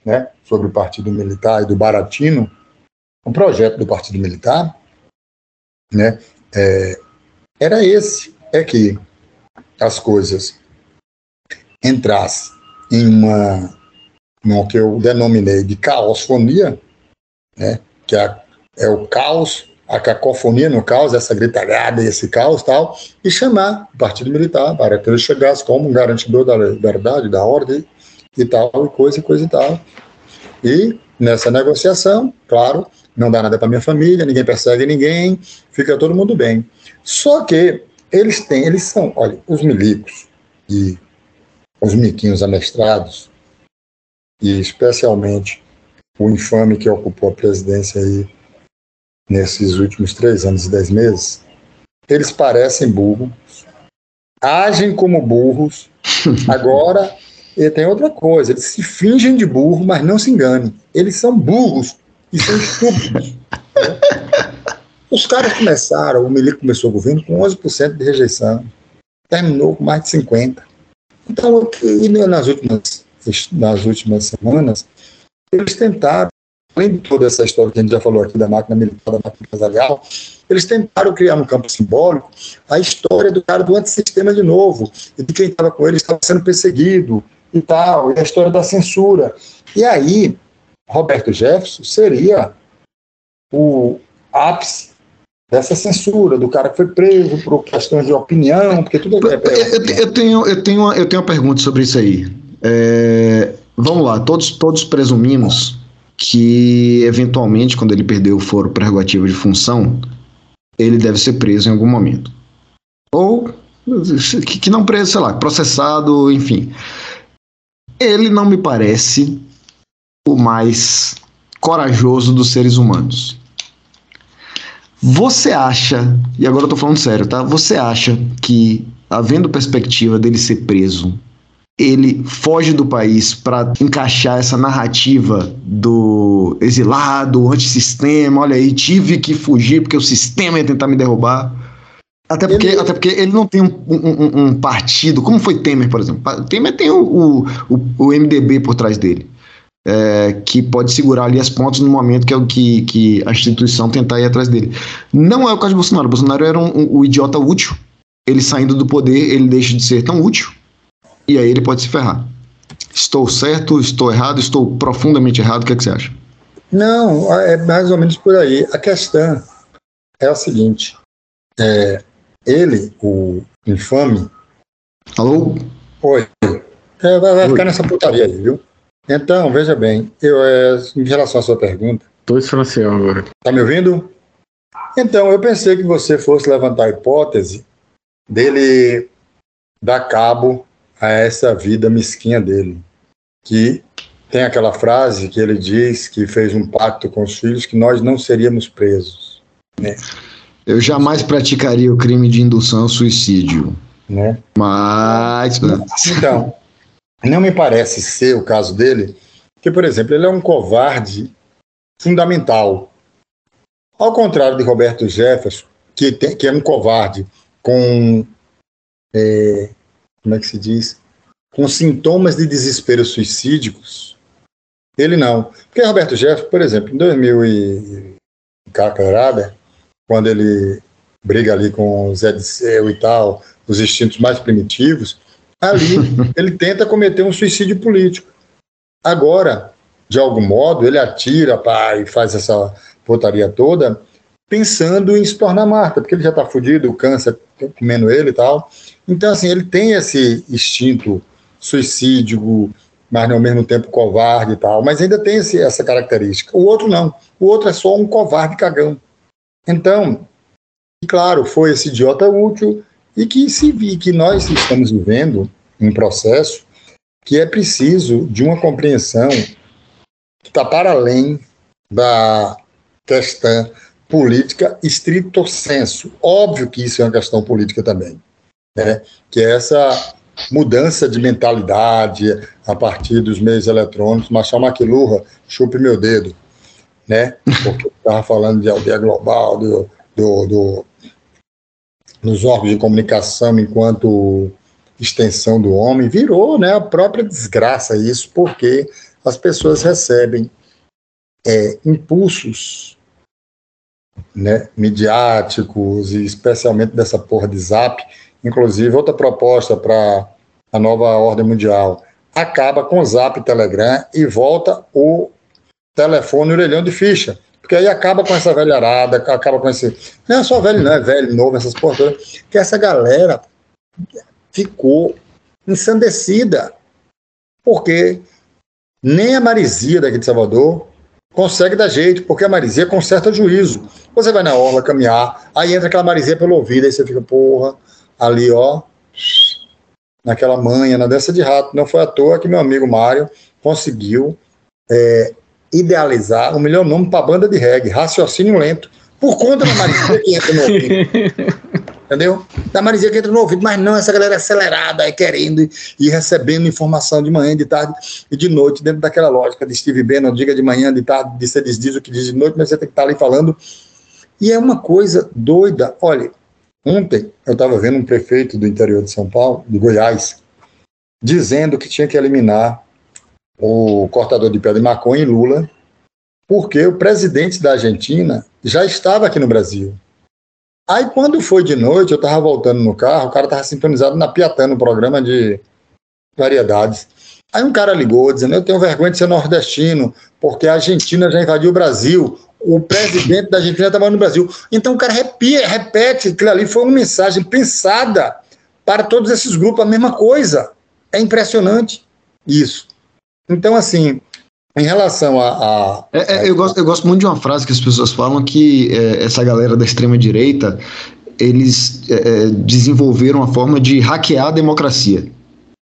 né, sobre o Partido Militar e do Baratino, o projeto do Partido Militar, né, é, era esse, é que as coisas entrassem em uma, no que eu denominei de caosfonia, né, que é, é o caos, a cacofonia no caos, essa gritalhada, esse caos tal, e chamar o Partido Militar para que ele chegasse como um garantidor da liberdade, da ordem e tal, e coisa e coisa e tal. E nessa negociação, claro, não dá nada para minha família, ninguém persegue ninguém, fica todo mundo bem. Só que eles têm, eles são, olha, os milicos e os miquinhos amestrados, e especialmente o infame que ocupou a presidência aí nesses últimos três anos e dez meses, eles parecem burros, agem como burros. Agora, e tem outra coisa, eles se fingem de burro, mas não se enganem. Eles são burros e são estúpidos. né? Os caras começaram, o Milico começou o governo com 11% de rejeição, terminou com mais de 50%. Então, nas últimas, nas últimas semanas, eles tentaram, além de toda essa história que a gente já falou aqui da máquina militar, da máquina empresarial, eles tentaram criar no campo simbólico a história do cara do antissistema de novo, e de quem estava com ele estava sendo perseguido e tal, e a história da censura. E aí, Roberto Jefferson seria o ápice dessa censura, do cara que foi preso por questões de opinião, porque tudo é. Eu, eu, tenho, eu, tenho, uma, eu tenho uma pergunta sobre isso aí. É, vamos lá, todos, todos presumimos que, eventualmente, quando ele perdeu o foro prerrogativo de função, ele deve ser preso em algum momento. Ou que, que não preso, sei lá, processado, enfim. Ele não me parece o mais corajoso dos seres humanos. Você acha, e agora eu tô falando sério, tá? Você acha que, havendo perspectiva dele ser preso, ele foge do país para encaixar essa narrativa do exilado, antissistema, olha aí, tive que fugir porque o sistema ia tentar me derrubar. Até porque, ele... até porque ele não tem um, um, um, partido, como foi Temer, por exemplo. Temer tem o, o, o MDB por trás dele é, que pode segurar ali as pontas no momento que é o que, que a instituição tentar ir atrás dele. Não é o caso de Bolsonaro. Bolsonaro era um, um, um idiota útil. Ele saindo do poder, ele deixa de ser tão útil. E aí ele pode se ferrar. Estou certo, estou errado, estou profundamente errado. O que, é que você acha? Não, é mais ou menos por aí. A questão é a seguinte: é, ele, o infame. Alô? Oi. É, vai, vai Oi. ficar nessa putaria aí, viu? Então, veja bem, eu, é, em relação à sua pergunta. Estou silenciando agora. Está me ouvindo? Então, eu pensei que você fosse levantar a hipótese dele dar cabo a essa vida mesquinha dele. Que tem aquela frase que ele diz que fez um pacto com os filhos que nós não seríamos presos. Né? Eu jamais praticaria o crime de indução ao suicídio. Né? Mas. Então, não me parece ser o caso dele, que, por exemplo, ele é um covarde fundamental. Ao contrário de Roberto Jefferson, que, tem, que é um covarde com. É, como é que se diz? Com sintomas de desespero suicídicos, ele não. Porque Roberto Jefferson, por exemplo, em 2000 e Cacarada, quando ele briga ali com o Zé de Seu e tal, os instintos mais primitivos, ali ele tenta cometer um suicídio político. Agora, de algum modo, ele atira pá, e faz essa putaria toda, pensando em se tornar Marta, porque ele já está fudido, o câncer comendo ele e tal. Então, assim, ele tem esse instinto suicídio, mas ao mesmo tempo covarde e tal, mas ainda tem esse, essa característica. O outro não. O outro é só um covarde cagão. Então, claro, foi esse idiota útil e que se vi que nós estamos vivendo um processo que é preciso de uma compreensão que está para além da questão política estrito senso. Óbvio que isso é uma questão política também, né? que é essa mudança de mentalidade a partir dos meios eletrônicos. Machado Maquilurra, chupe meu dedo, né? Porque estava falando de aldeia global, do, do, do, nos órgãos de comunicação enquanto extensão do homem, virou né, a própria desgraça isso, porque as pessoas recebem é, impulsos né, midiáticos, e especialmente dessa porra de zap, inclusive outra proposta para a nova ordem mundial, acaba com o zap Telegram e volta o telefone orelhão de ficha. Porque aí acaba com essa velharada, acaba com esse. Não é só velho, não, é velho, novo, essas porra todas. Que essa galera ficou ensandecida. Porque nem a Marizia daqui de Salvador consegue dar jeito, porque a Marizia conserta juízo. Você vai na orla caminhar, aí entra aquela Marizia pelo ouvido, aí você fica, porra, ali ó, naquela manha, na dança de rato. Não foi à toa que meu amigo Mário conseguiu é, idealizar o melhor nome para a banda de reggae, Raciocínio Lento, por conta da Marizia que entra no ouvido. Entendeu? Da Marizia que entra no ouvido, mas não essa galera acelerada, aí querendo e recebendo informação de manhã, de tarde e de noite, dentro daquela lógica de Steve Bannon, diga de manhã, de tarde, de você diz o que diz de noite, mas você tem que estar ali falando. E é uma coisa doida. Olha, ontem eu estava vendo um prefeito do interior de São Paulo, de Goiás, dizendo que tinha que eliminar o cortador de pé de maconha e Lula, porque o presidente da Argentina já estava aqui no Brasil. Aí, quando foi de noite, eu estava voltando no carro, o cara estava sintonizado na Piatã, no programa de variedades. Aí um cara ligou dizendo: Eu tenho vergonha de ser nordestino, porque a Argentina já invadiu o Brasil, o presidente da Argentina estava no Brasil. Então o cara repete, repete aquilo ali foi uma mensagem pensada para todos esses grupos, a mesma coisa. É impressionante isso. Então, assim, em relação a. a, é, é, eu, gosto, eu gosto muito de uma frase que as pessoas falam que é, essa galera da extrema-direita eles é, é, desenvolveram uma forma de hackear a democracia.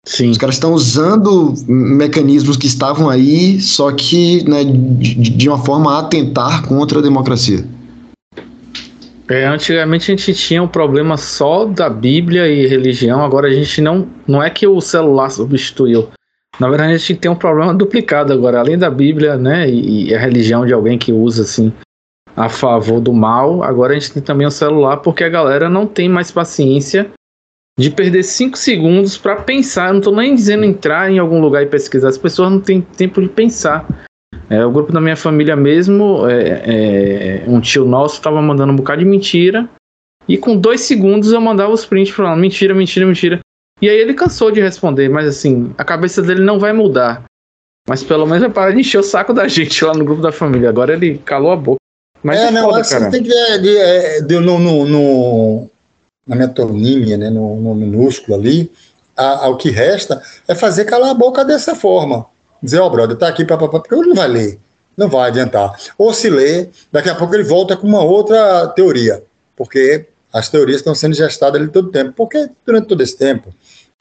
Sim. Os caras estão usando mecanismos que estavam aí, só que né, de, de uma forma a atentar contra a democracia. É, antigamente a gente tinha um problema só da Bíblia e religião, agora a gente não. Não é que o celular substituiu. Na verdade, a gente tem um problema duplicado agora, além da Bíblia, né, e, e a religião de alguém que usa assim a favor do mal. Agora a gente tem também o celular, porque a galera não tem mais paciência de perder cinco segundos para pensar. Eu não estou nem dizendo entrar em algum lugar e pesquisar. As pessoas não têm tempo de pensar. É, o grupo da minha família mesmo, é, é, um tio nosso estava mandando um bocado de mentira. E com dois segundos eu mandava os prints falando mentira, mentira, mentira. E aí ele cansou de responder, mas assim, a cabeça dele não vai mudar. Mas pelo menos vai parar de encher o saco da gente lá no grupo da família. Agora ele calou a boca. Mas é, é não, foda, assim, tem que é, de, no, no, no, na metonímia, né, no, no minúsculo ali, a, o que resta é fazer calar a boca dessa forma. Dizer, ó, oh, brother, tá aqui, papapá, porque ele não vai ler, não vai adiantar. Ou se ler, daqui a pouco ele volta com uma outra teoria, porque as teorias estão sendo gestadas ali todo o tempo. Porque durante todo esse tempo,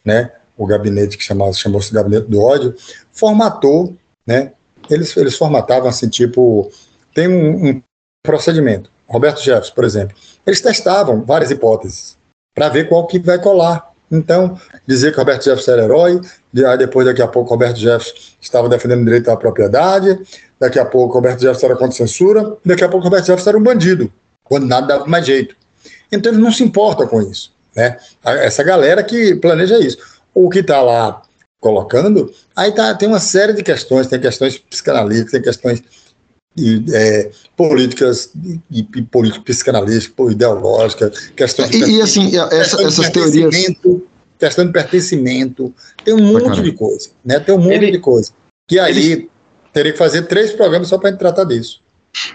né, o gabinete que chamava, chamou-se Gabinete do Ódio, formatou, né, eles, eles formatavam assim, tipo, tem um, um procedimento. Roberto Jefferson, por exemplo, eles testavam várias hipóteses para ver qual que vai colar. Então, dizer que Roberto Jefferson era herói, aí depois, daqui a pouco, Roberto Jefferson estava defendendo o direito à propriedade, daqui a pouco, Roberto Jefferson era contra censura, daqui a pouco, Roberto Jefferson era um bandido, quando nada dava mais jeito. Então, eles não se importam com isso. Né? Essa galera que planeja isso. O que está lá colocando, aí tá, tem uma série de questões, tem questões psicanalíticas, tem questões de, é, políticas e, e políticas psicanalísticas, ideológicas, questões de e, e assim, essa, essas teorias questão de pertencimento, tem um monte de coisa, né? Tem um monte Ele... de coisa. Que aí Ele... teria que fazer três programas só para tratar disso.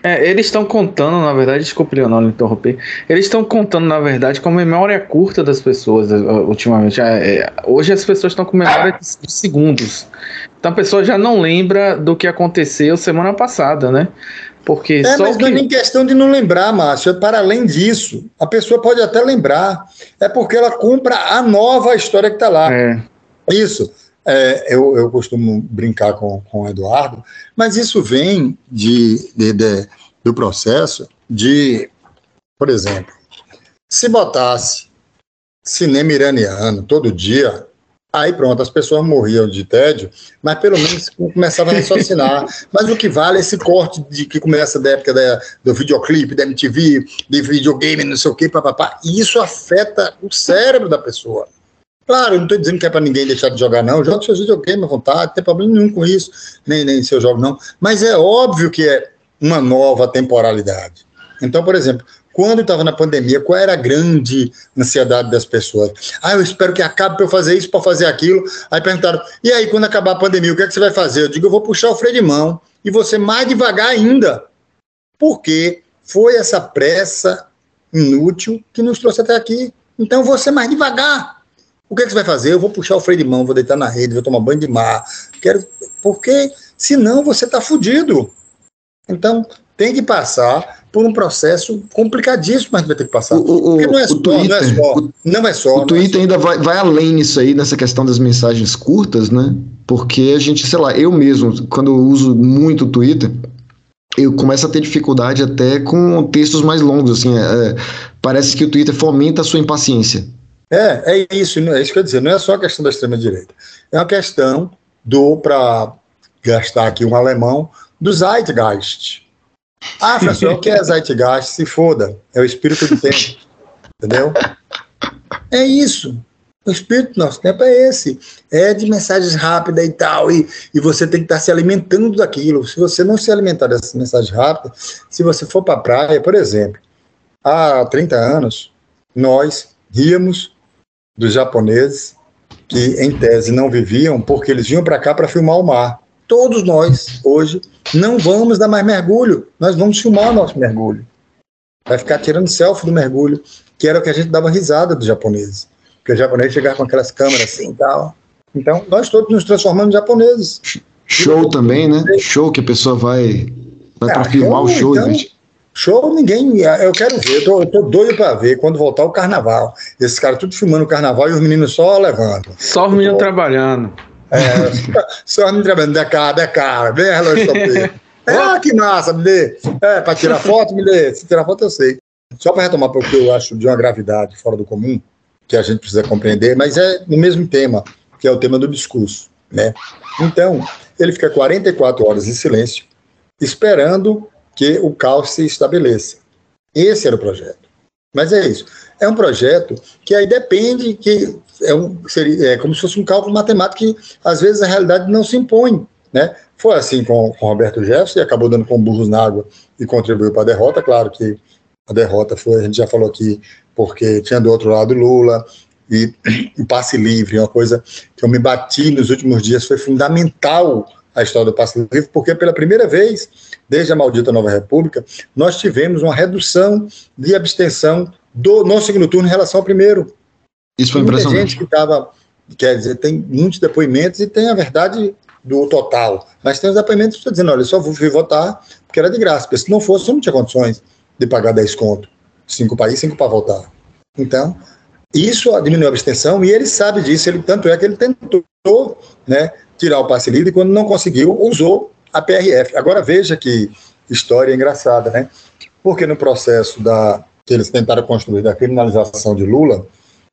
É, eles estão contando, na verdade, desculpe, Leonardo, interromper. Eles estão contando, na verdade, com a memória curta das pessoas uh, ultimamente. É, é, hoje as pessoas estão com memória de, de, segundos. Então a pessoa já não lembra do que aconteceu semana passada, né? Porque é, só mas que... não é nem questão de não lembrar, Márcio. É para além disso. A pessoa pode até lembrar. É porque ela compra a nova história que está lá. É. Isso. É, eu, eu costumo brincar com, com o Eduardo, mas isso vem de, de, de, do processo de, por exemplo, se botasse cinema iraniano todo dia, aí pronto, as pessoas morriam de tédio, mas pelo menos começavam a raciocinar. mas o que vale é esse corte de que começa da época da, do videoclipe, da MTV, de videogame, não sei o que, papapá, e isso afeta o cérebro da pessoa. Claro, eu não estou dizendo que é para ninguém deixar de jogar, não. Joga seus videogames à vontade, não tem problema nenhum com isso, nem, nem seu jogo, não. Mas é óbvio que é uma nova temporalidade. Então, por exemplo, quando estava na pandemia, qual era a grande ansiedade das pessoas? Ah, eu espero que acabe para eu fazer isso, para fazer aquilo. Aí perguntaram, e aí, quando acabar a pandemia, o que, é que você vai fazer? Eu digo, eu vou puxar o freio de mão e você mais devagar ainda. Porque foi essa pressa inútil que nos trouxe até aqui. Então, você mais devagar. O que, é que você vai fazer? Eu vou puxar o freio de mão, vou deitar na rede, vou tomar banho de mar. Quero... Porque senão você está fudido. Então, tem que passar por um processo complicadíssimo, mas vai ter que passar. O, o, Porque não é, só, Twitter, não é só. O, não é só. O é Twitter é ainda vai, vai além nisso aí, nessa questão das mensagens curtas, né? Porque a gente, sei lá, eu mesmo, quando eu uso muito o Twitter, eu começo a ter dificuldade até com textos mais longos, assim, é, parece que o Twitter fomenta a sua impaciência. É, é isso, é isso que eu ia dizer, não é só a questão da extrema-direita, é uma questão do, para gastar aqui um alemão, do Zeitgeist. Ah, o que é Zeitgeist? Se foda, é o espírito do tempo, entendeu? É isso. O espírito do nosso tempo é esse. É de mensagens rápidas e tal, e, e você tem que estar se alimentando daquilo. Se você não se alimentar dessas mensagens rápidas, se você for para a praia, por exemplo, há 30 anos, nós ríamos dos japoneses que, em tese, não viviam porque eles vinham para cá para filmar o mar. Todos nós, hoje, não vamos dar mais mergulho, nós vamos filmar o nosso mergulho. Vai ficar tirando selfie do mergulho, que era o que a gente dava risada dos japoneses. Porque os japoneses chegavam com aquelas câmeras assim e tal. Então, nós todos nos transformamos em japoneses. Show também, né? Show que a pessoa vai, vai para ah, filmar o show. Então, Show, ninguém. Eu quero ver, eu tô, eu tô doido para ver quando voltar o carnaval. Esses caras tudo filmando o carnaval e os meninos só levando. Só os meninos trabalhando. É, só meninos trabalhando, da cara, da cara, vem relógio É, ah, que massa, me dê. É, para tirar foto, me dê. Se tirar foto, eu sei. Só para retomar, porque eu acho de uma gravidade fora do comum, que a gente precisa compreender, mas é no mesmo tema, que é o tema do discurso. Né? Então, ele fica 44 horas em silêncio, esperando que o caos se estabeleça. Esse era o projeto. Mas é isso. É um projeto que aí depende que é, um, seria, é como se fosse um cálculo matemático que às vezes a realidade não se impõe. Né? Foi assim com, com Roberto Jefferson, e acabou dando com burros na água e contribuiu para a derrota. Claro que a derrota foi, a gente já falou aqui, porque tinha do outro lado Lula, e o passe livre, uma coisa que eu me bati nos últimos dias, foi fundamental a história do passe livre, porque pela primeira vez, desde a maldita Nova República, nós tivemos uma redução de abstenção do no segundo turno em relação ao primeiro. Isso foi impressionante. Tem gente que estava, quer dizer, tem muitos depoimentos e tem a verdade do total, mas tem os depoimentos que estão dizendo, olha, eu só fui votar porque era de graça, porque se não fosse, eu não tinha condições de pagar 10 conto, cinco para ir, cinco para voltar. Então, isso diminuiu a abstenção e ele sabe disso, ele tanto é que ele tentou, né, tirar o passe livre e quando não conseguiu, usou a PRF. Agora veja que história engraçada, né? Porque no processo da que eles tentaram construir da criminalização de Lula,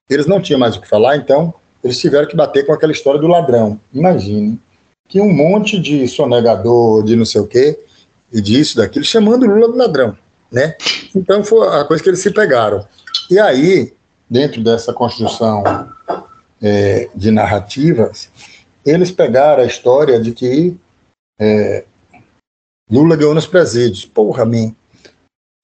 eles não tinham mais o que falar, então eles tiveram que bater com aquela história do ladrão. Imagine que um monte de sonegador, de não sei o quê, e disso, daquilo, chamando Lula de ladrão, né? Então foi a coisa que eles se pegaram. E aí, dentro dessa construção é, de narrativas, eles pegaram a história de que é, Lula ganhou nos presídios. Porra, mim,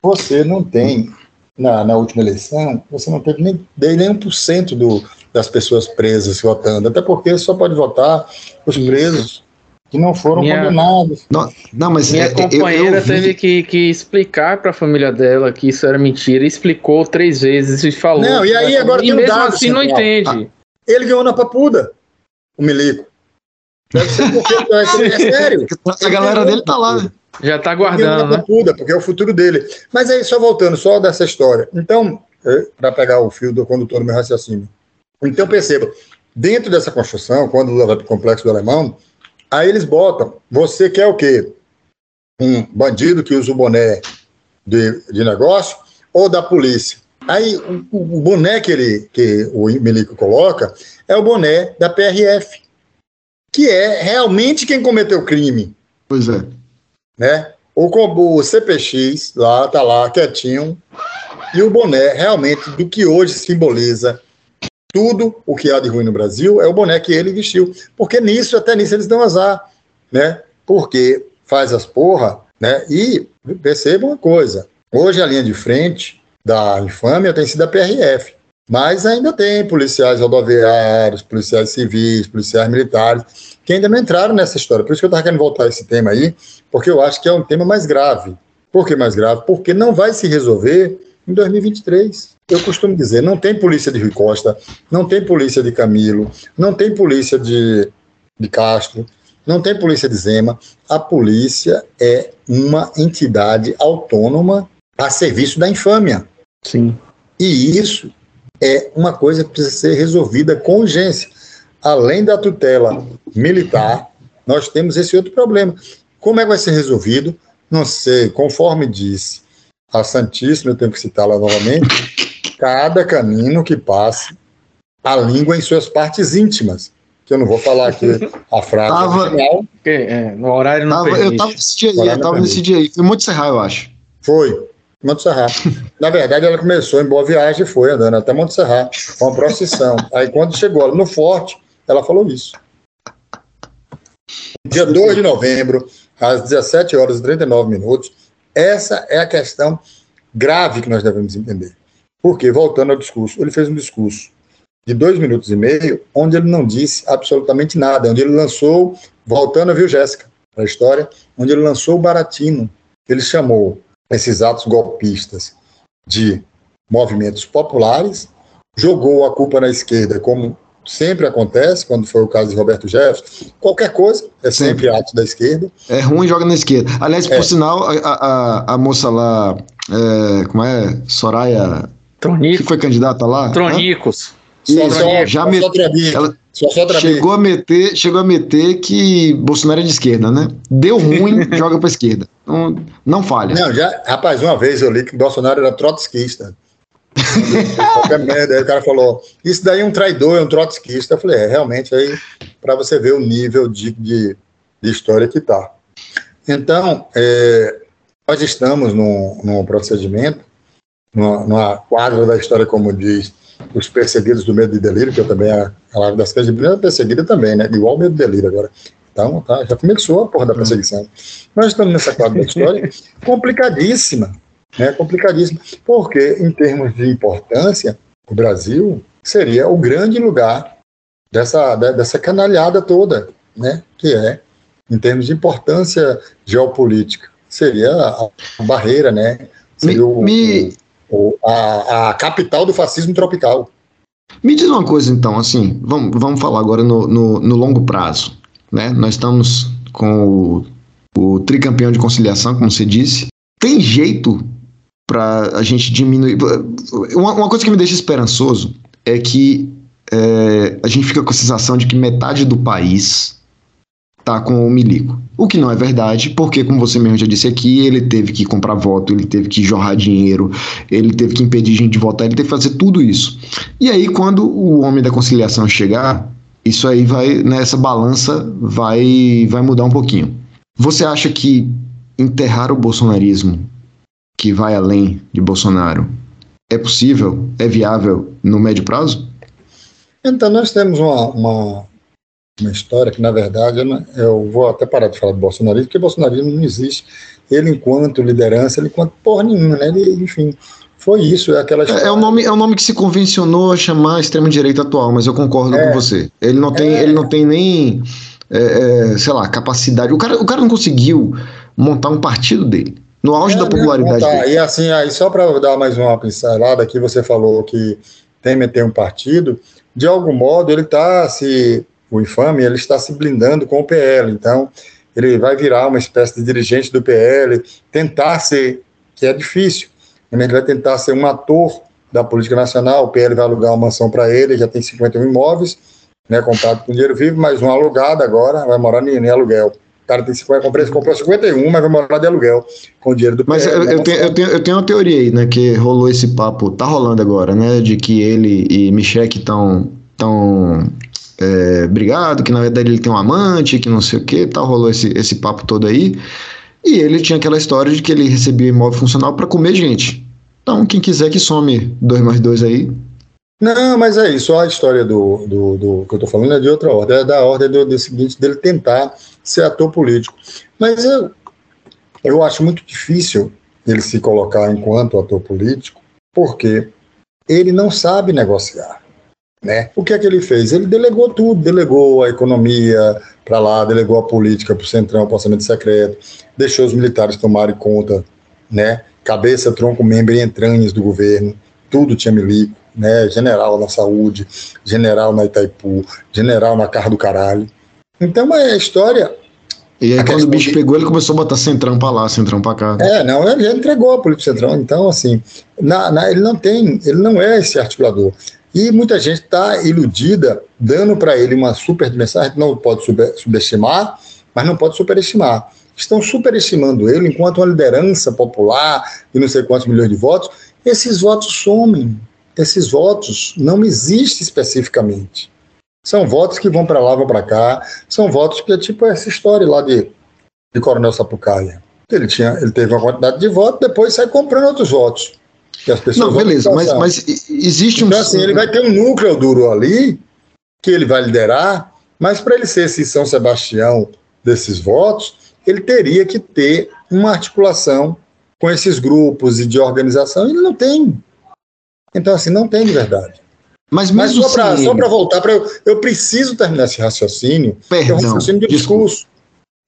você não tem, na, na última eleição, você não teve nem, nem 1% do, das pessoas presas votando, até porque só pode votar os presos que não foram minha, condenados. Não, não, mas minha é, companheira eu, eu teve que, que explicar para a família dela que isso era mentira, explicou três vezes e falou. Não, e aí agora e mesmo assim não entende. Ele ganhou na papuda, o Milico. Deve ser porque é sério. A galera dele tá lá. Né? Já tá guardando. Né? Papuda, porque é o futuro dele. Mas aí, só voltando, só dessa história. Então, é, para pegar o fio do condutor do meu raciocínio. Então, perceba, dentro dessa construção, quando o Lula vai para o complexo do alemão, aí eles botam, você quer o quê? Um bandido que usa o boné de, de negócio ou da polícia? Aí o, o boné que, ele, que o Milico coloca é o boné da PRF, que é realmente quem cometeu o crime. Pois é. Né? O, o CPX lá, tá lá, quietinho, e o boné realmente do que hoje simboliza tudo o que há de ruim no Brasil é o boné que ele vestiu. Porque nisso, até nisso, eles dão azar, né? Porque faz as porra, né? E perceba uma coisa: hoje a linha de frente da infâmia tem sido a PRF. Mas ainda tem policiais rodoviários, policiais civis, policiais militares, que ainda não entraram nessa história. Por isso que eu estava querendo voltar a esse tema aí, porque eu acho que é um tema mais grave. Por que mais grave? Porque não vai se resolver em 2023. Eu costumo dizer, não tem polícia de Rui Costa, não tem polícia de Camilo, não tem polícia de, de Castro, não tem polícia de Zema. A polícia é uma entidade autônoma a serviço da infâmia. Sim. E isso é uma coisa que precisa ser resolvida com urgência. Além da tutela militar, nós temos esse outro problema. Como é que vai ser resolvido? Não sei, conforme disse a Santíssima, eu tenho que citá-la novamente, cada caminho que passe a língua em suas partes íntimas. Que eu não vou falar aqui a frase tava, original. É, no horário não tava, Eu estava nesse dia aí, eu tava nesse dia aí. Foi muito Serra, eu acho. Foi, Monte Serra. Na verdade, ela começou em Boa Viagem e foi andando até Monte Serra, com uma procissão. Aí, quando chegou no Forte, ela falou isso. Dia 2 de novembro, às 17 horas e 39 minutos, essa é a questão grave que nós devemos entender. Porque, voltando ao discurso, ele fez um discurso de dois minutos e meio, onde ele não disse absolutamente nada, onde ele lançou, voltando, viu, Jéssica, para a história, onde ele lançou o Baratino. Ele chamou esses atos golpistas de movimentos populares, jogou a culpa na esquerda, como sempre acontece, quando foi o caso de Roberto Jefferson, qualquer coisa é sempre, sempre ato da esquerda. É ruim, joga na esquerda. Aliás, por é. sinal, a, a, a, moça lá, é, como é? Soraya. Tronico. Que foi candidata lá? Tronicos. Só, só, já met... ela só, chegou a meter, chegou a meter que Bolsonaro é de esquerda, né? Deu ruim, joga para esquerda. Não, não falha. Não, já, rapaz, uma vez eu li que Bolsonaro era trotskista. Qualquer merda. Aí o cara falou: Isso daí é um traidor, é um trotskista. Eu falei: É, realmente, aí, para você ver o nível de, de, de história que tá. Então, é, nós estamos num, num procedimento, numa, numa, quadra da história, como diz, os perseguidos do medo e delírio, que eu também, a, a live das Cães é perseguida também, né? Igual o medo e delírio agora. Então, tá, já começou a porra da perseguição. Nós estamos nessa quadra da história complicadíssima, né, complicadíssimo, porque em termos de importância, o Brasil seria o grande lugar dessa, dessa canalhada toda, né, que é, em termos de importância geopolítica, seria a, a barreira, né, seria me, o, me... o, a, a capital do fascismo tropical. Me diz uma coisa então, assim, vamos, vamos falar agora no, no, no longo prazo, né, nós estamos com o, o tricampeão de conciliação, como você disse, tem jeito para a gente diminuir. Uma, uma, coisa que me deixa esperançoso é que é, a gente fica com a sensação de que metade do país tá com o Milico. O que não é verdade, porque, como você mesmo já disse aqui, ele teve que comprar voto, ele teve que jorrar dinheiro, ele teve que impedir gente de votar, ele teve que fazer tudo isso. E aí, quando o homem da conciliação chegar, isso aí vai, nessa balança, vai, vai mudar um pouquinho. Você acha que enterrar o bolsonarismo, que vai além de Bolsonaro, é possível, é viável no médio prazo? Então, nós temos uma, uma, uma história que, na verdade, eu, eu, vou até parar de falar de bolsonarismo, porque bolsonarismo não existe. Ele, enquanto liderança, ele, enquanto porra nenhuma, né? Ele, enfim, foi isso, é aquela história. É, é, o nome, é o nome que se convencionou a chamar extrema-direita atual, mas eu concordo é, com você. Ele não tem, é, ele não tem nem, é, é, sei lá, capacidade. O cara, o cara não conseguiu montar um partido dele. No auge da popularidade dele. E assim, aí só para dar mais uma pincelada aqui, você falou que Temer tem um partido, de algum modo ele está se o infame, ele está se blindando com o PL. Então, ele vai virar uma espécie de dirigente do PL, tentar ser, que é difícil, ele vai tentar ser um ator da política nacional. O PL vai alugar uma mansão para ele, já tem 51 imóveis, né, comprado com dinheiro vivo, mas um alugado agora, vai morar em, em aluguel. O cara tem 50, comprou, comprou 51, mas vai morar de aluguel com dinheiro do Mas eu, eu, tenho, eu, tenho, eu tenho uma teoria aí, né, que rolou esse papo, tá rolando agora, né, de que ele e Michek estão tão é, brigado, que na verdade ele tem um amante, que não sei o que, tal, rolou esse, esse papo todo aí. E ele tinha aquela história de que ele recebia imóvel funcional para comer gente. Então, quem quiser que some dois mais dois aí. Não, mas é isso. A história do, do, do que eu estou falando é de outra ordem. É da ordem do, do seguinte, dele tentar ser ator político. Mas eu, eu acho muito difícil ele se colocar enquanto ator político, porque ele não sabe negociar. Né? O que é que ele fez? Ele delegou tudo, delegou a economia para lá, delegou a política para o centrão, o orçamento secreto, deixou os militares tomarem conta, né? Cabeça, tronco, membro e entranhas do governo, tudo tinha milico, né? general na saúde, general na Itaipu, general na carro do caralho. Então é a história e aí, quando o bicho de... pegou, ele começou a botar centrão para lá, centrão para cá. É, não, ele entregou a política centrão. Então, assim, na, na, ele não tem, ele não é esse articulador. E muita gente está iludida, dando para ele uma super dimensão, a gente não pode subestimar, mas não pode superestimar. Estão superestimando ele enquanto uma liderança popular de não sei quantos milhões de votos. Esses votos somem. Esses votos não existem especificamente. São votos que vão para lá, vão para cá. São votos que é tipo essa história lá de, de Coronel Sapucaia. Ele, tinha, ele teve uma quantidade de votos, depois sai comprando outros votos que as pessoas Não, beleza, mas, mas existe um. Então, assim, ele vai ter um núcleo duro ali que ele vai liderar, mas para ele ser esse São Sebastião desses votos, ele teria que ter uma articulação com esses grupos e de organização, e ele não tem. Então, assim, não tem de verdade. Mas, mas só para voltar para eu, eu preciso terminar esse raciocínio, Perdão, é o raciocínio do discurso.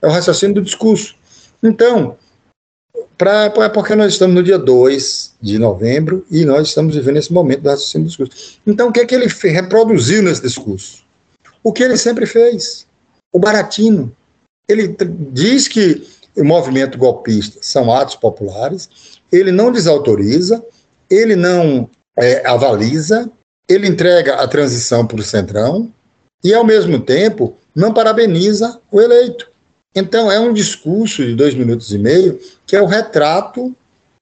É o raciocínio do discurso. Então, Pra, é porque nós estamos no dia 2 de novembro e nós estamos vivendo esse momento do raciocínio do discurso. Então, o que é que ele reproduziu nesse discurso? O que ele sempre fez. O baratino. Ele diz que o movimento golpista são atos populares, ele não desautoriza, ele não é, avaliza, ele entrega a transição para o centrão e, ao mesmo tempo, não parabeniza o eleito. Então, é um discurso de dois minutos e meio que é o retrato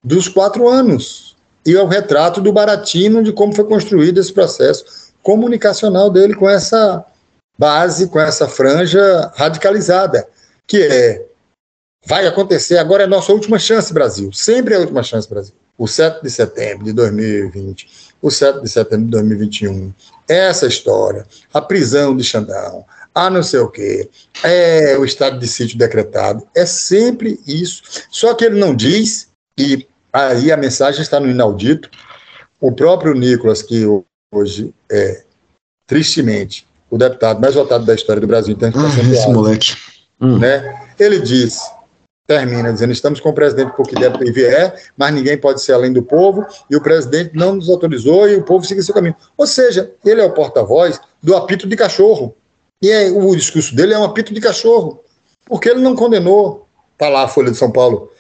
dos quatro anos e é o retrato do Baratino de como foi construído esse processo comunicacional dele com essa base, com essa franja radicalizada, que é vai acontecer, agora é a nossa última chance, Brasil. Sempre é a última chance, Brasil. O 7 de setembro de 2020, o 7 de setembro de 2021, essa história, a prisão de Xandão, a não sei o quê, é o estado de sítio decretado, é sempre isso. Só que ele não diz, e aí a mensagem está no inaudito, o próprio Nicolas, que hoje é, tristemente, o deputado mais votado da história do Brasil, então ah, esse moleque. Hum. Né? Ele diz, termina dizendo: estamos com o presidente porque deve e vier, mas ninguém pode ser além do povo, e o presidente não nos autorizou e o povo siga seu caminho. Ou seja, ele é o porta-voz do apito de cachorro. E é, o discurso dele é um apito de cachorro, porque ele não condenou. Está lá a Folha de São Paulo.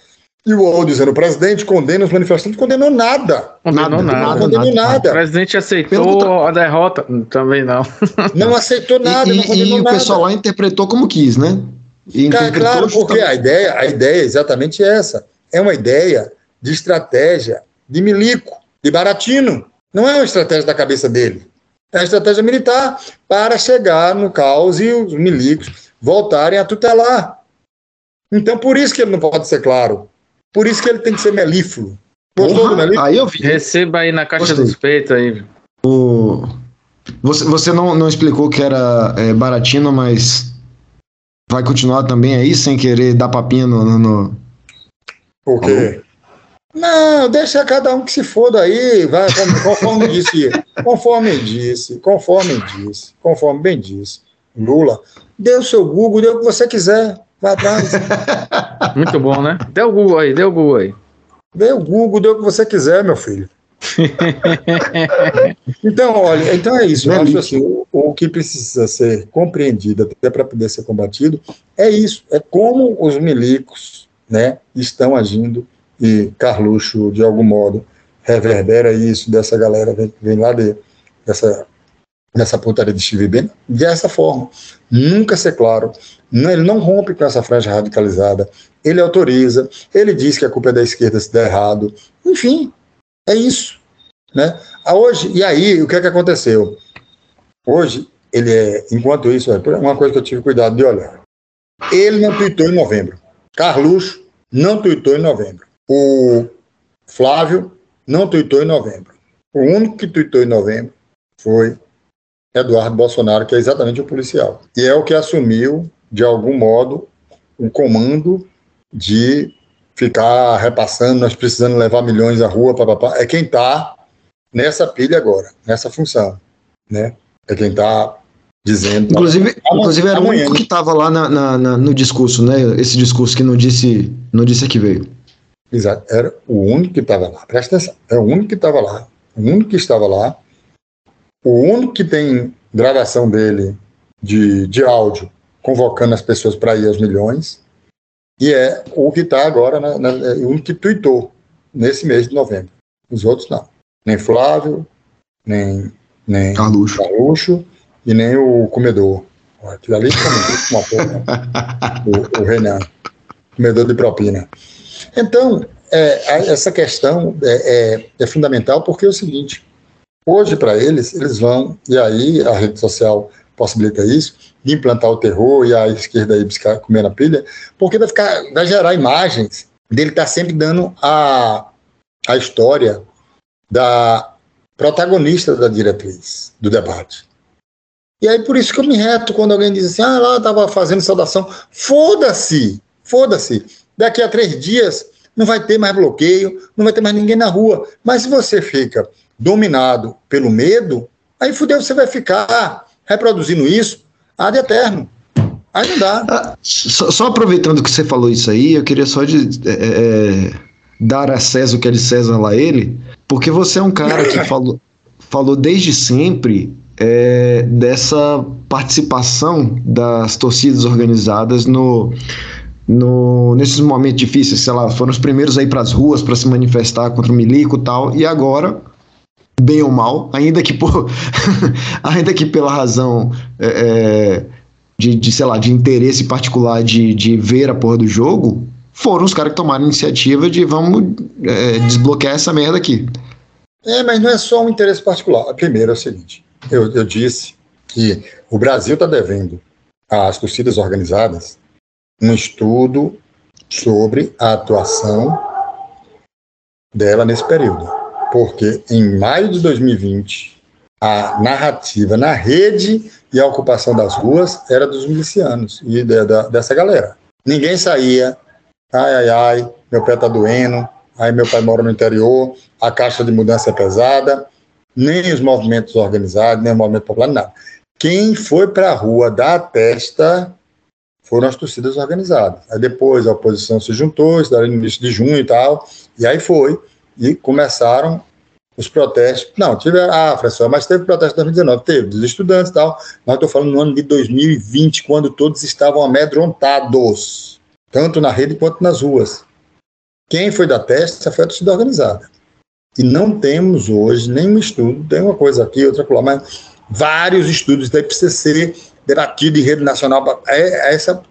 E o UOL dizendo, o presidente condena os manifestantes, condenou nada. Condenou nada. Não condenou nada. nada. O presidente aceitou a derrota, também não. Não aceitou nada, e, não condenou e, e nada. o pessoal lá interpretou como quis, né? E Cara, claro, porque a ideia, a ideia é exatamente essa. É uma ideia de estratégia de milico, de baratino. Não é uma estratégia da cabeça dele. É uma estratégia militar para chegar no caos e os milicos voltarem a tutelar. Então, por isso que ele não pode ser claro. Por isso que ele tem que ser melífluo. Gostou do melífluo? Aí eu vi. Receba aí na caixa Gostei. dos peitos aí. O... Você, você não, não explicou que era é, baratino, mas vai continuar também aí sem querer dar papinha no. no... Por quê? Não, deixa cada um que se foda aí, vai, conforme disse, conforme disse, conforme disse, conforme bem disse. Lula, dê o seu Google, dê o que você quiser, vai atrás. Muito bom, né? Dê o Google aí, dê o Google aí. Dê o Google, dê o que você quiser, meu filho. então, olha, então é isso. Eu acho assim, o, o que precisa ser compreendido até para poder ser combatido é isso, é como os milicos, né, estão agindo e Carluxo, de algum modo, reverbera isso dessa galera que vem lá de, dessa, dessa putaria de Steve Bannon, dessa forma. Nunca ser claro, não, ele não rompe com essa franja radicalizada, ele autoriza, ele diz que a culpa é da esquerda se der errado, enfim, é isso. Né? Ah, hoje, e aí, o que é que aconteceu? Hoje, ele é, enquanto isso, é uma coisa que eu tive cuidado de olhar. Ele não tuitou em novembro. Carluxo não tuitou em novembro. O Flávio não tuitou em novembro. O único que tuitou em novembro foi Eduardo Bolsonaro, que é exatamente o policial. E é o que assumiu, de algum modo, o comando de ficar repassando, nós precisando levar milhões à rua, papapá. É quem está nessa pilha agora, nessa função, né? É quem está dizendo. Inclusive, inclusive era o único que estava lá na, na, na, no discurso, né? Esse discurso que não disse, não disse que veio. Exato, era o único que estava lá. Presta atenção, é o único que estava lá. O único que estava lá. O único que tem gravação dele de, de áudio convocando as pessoas para ir aos milhões. E é o que está agora, na, na, é o único que tweetou nesse mês de novembro. Os outros não. Nem Flávio, nem, nem Carluxo. Carluxo e nem o comedor. Aquilo ali uma porra. o, o Renan, comedor de propina. Então, é, essa questão é, é, é, fundamental porque é o seguinte: hoje, para eles, eles vão, e aí a rede social possibilita isso, de implantar o terror e a esquerda aí buscar comer na pilha, porque vai, ficar, vai gerar imagens dele estar tá sempre dando a, a história da protagonista da diretriz do debate. E aí, por isso que eu me reto quando alguém diz assim: ah, lá estava fazendo saudação. Foda-se, foda-se. Daqui a três dias não vai ter mais bloqueio, não vai ter mais ninguém na rua. Mas se você fica dominado pelo medo, aí fudeu, você vai ficar reproduzindo isso ad eterno. Aí não dá. Ah, só, só, aproveitando que você falou isso aí, eu queria só de, é, é, dar a César o que é de César lá ele, porque você é um cara que falou, falou desde sempre é, dessa participação das torcidas organizadas no, no, nesses momentos difíceis, sei lá, foram os primeiros aí para as ruas para se manifestar contra o milico e tal, e agora, bem ou mal, ainda que por, ainda que pela razão é, é, de, de, sei lá, de interesse particular de, de ver a porra do jogo, foram os caras que tomaram a iniciativa de vamos é, desbloquear essa merda aqui. É, mas não é só um interesse particular. Primeiro é o seguinte, eu, eu disse que o Brasil está devendo às torcidas organizadas um estudo sobre a atuação dela nesse período. Porque em maio de 2020, a narrativa na rede e a ocupação das ruas era dos milicianos e de, de, dessa galera. Ninguém saía, ai, ai, ai, meu pé tá doendo, aí meu pai mora no interior, a caixa de mudança é pesada, nem os movimentos organizados, nem o movimento popular, nada. Quem foi para a rua dar a testa foram as torcidas organizadas. Aí depois a oposição se juntou, isso no início de junho e tal, e aí foi, e começaram os protestos. Não, tive, ah, professor, mas teve protesto em 2019, teve, dos estudantes e tal, mas estou falando no ano de 2020, quando todos estavam amedrontados, tanto na rede quanto nas ruas. Quem foi da testa foi a torcida organizada. E não temos hoje nenhum estudo, tem uma coisa aqui, outra lá, mas vários estudos da IPCC debatido em rede nacional. É, é essa,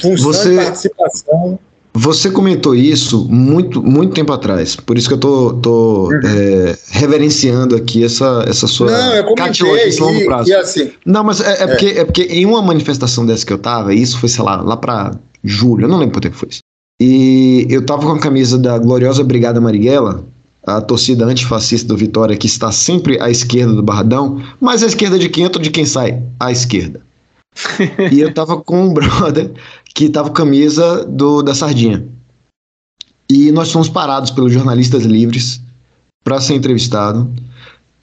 Função Você- e participação. Você comentou isso muito, muito tempo atrás. Por isso que eu tô, tô é, reverenciando aqui essa, essa sua Não, eu comentei catiloquice a longo prazo. e assim, Não, mas é, é Porque, é porque em uma manifestação dessa que eu tava, isso foi, sei lá, lá pra julho, eu não lembro quanto tempo foi isso. E eu tava com a camisa da gloriosa Brigada Marighella, a torcida antifascista do Vitória, que está sempre à esquerda do Barradão, mas à esquerda de quem entra ou de quem sai? À esquerda. E eu tava com um brother que tava com camisa do, da Sardinha. E nós fomos parados pelos jornalistas livres para ser entrevistado.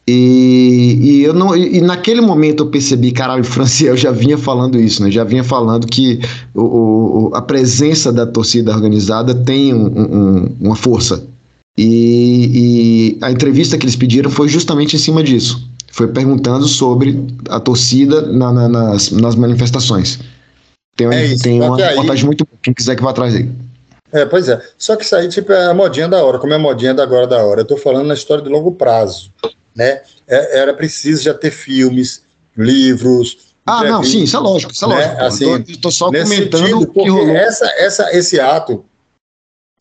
E, e eu não, e, naquele momento eu percebi, caralho, Franciel já vinha falando isso, né? Já vinha falando que o, o- a presença da torcida organizada tem um- um- uma força. E, e a entrevista que eles pediram foi justamente em cima disso. Foi perguntando sobre a torcida na- na- nas, nas manifestações. Tem, uma- É isso, tem uma aí- reportagem muito boa, quem quiser que vá atrás aí. É, pois é. Só que isso aí, tipo, é a modinha da hora, como é a modinha da agora da hora. Eu tô falando na história de longo prazo, né? É- era preciso já ter filmes, livros. Ah, não, sim, isso é lógico, isso é né? lógico. Assim, tô só comentando sentido, que porque rolou. essa, essa, esse ato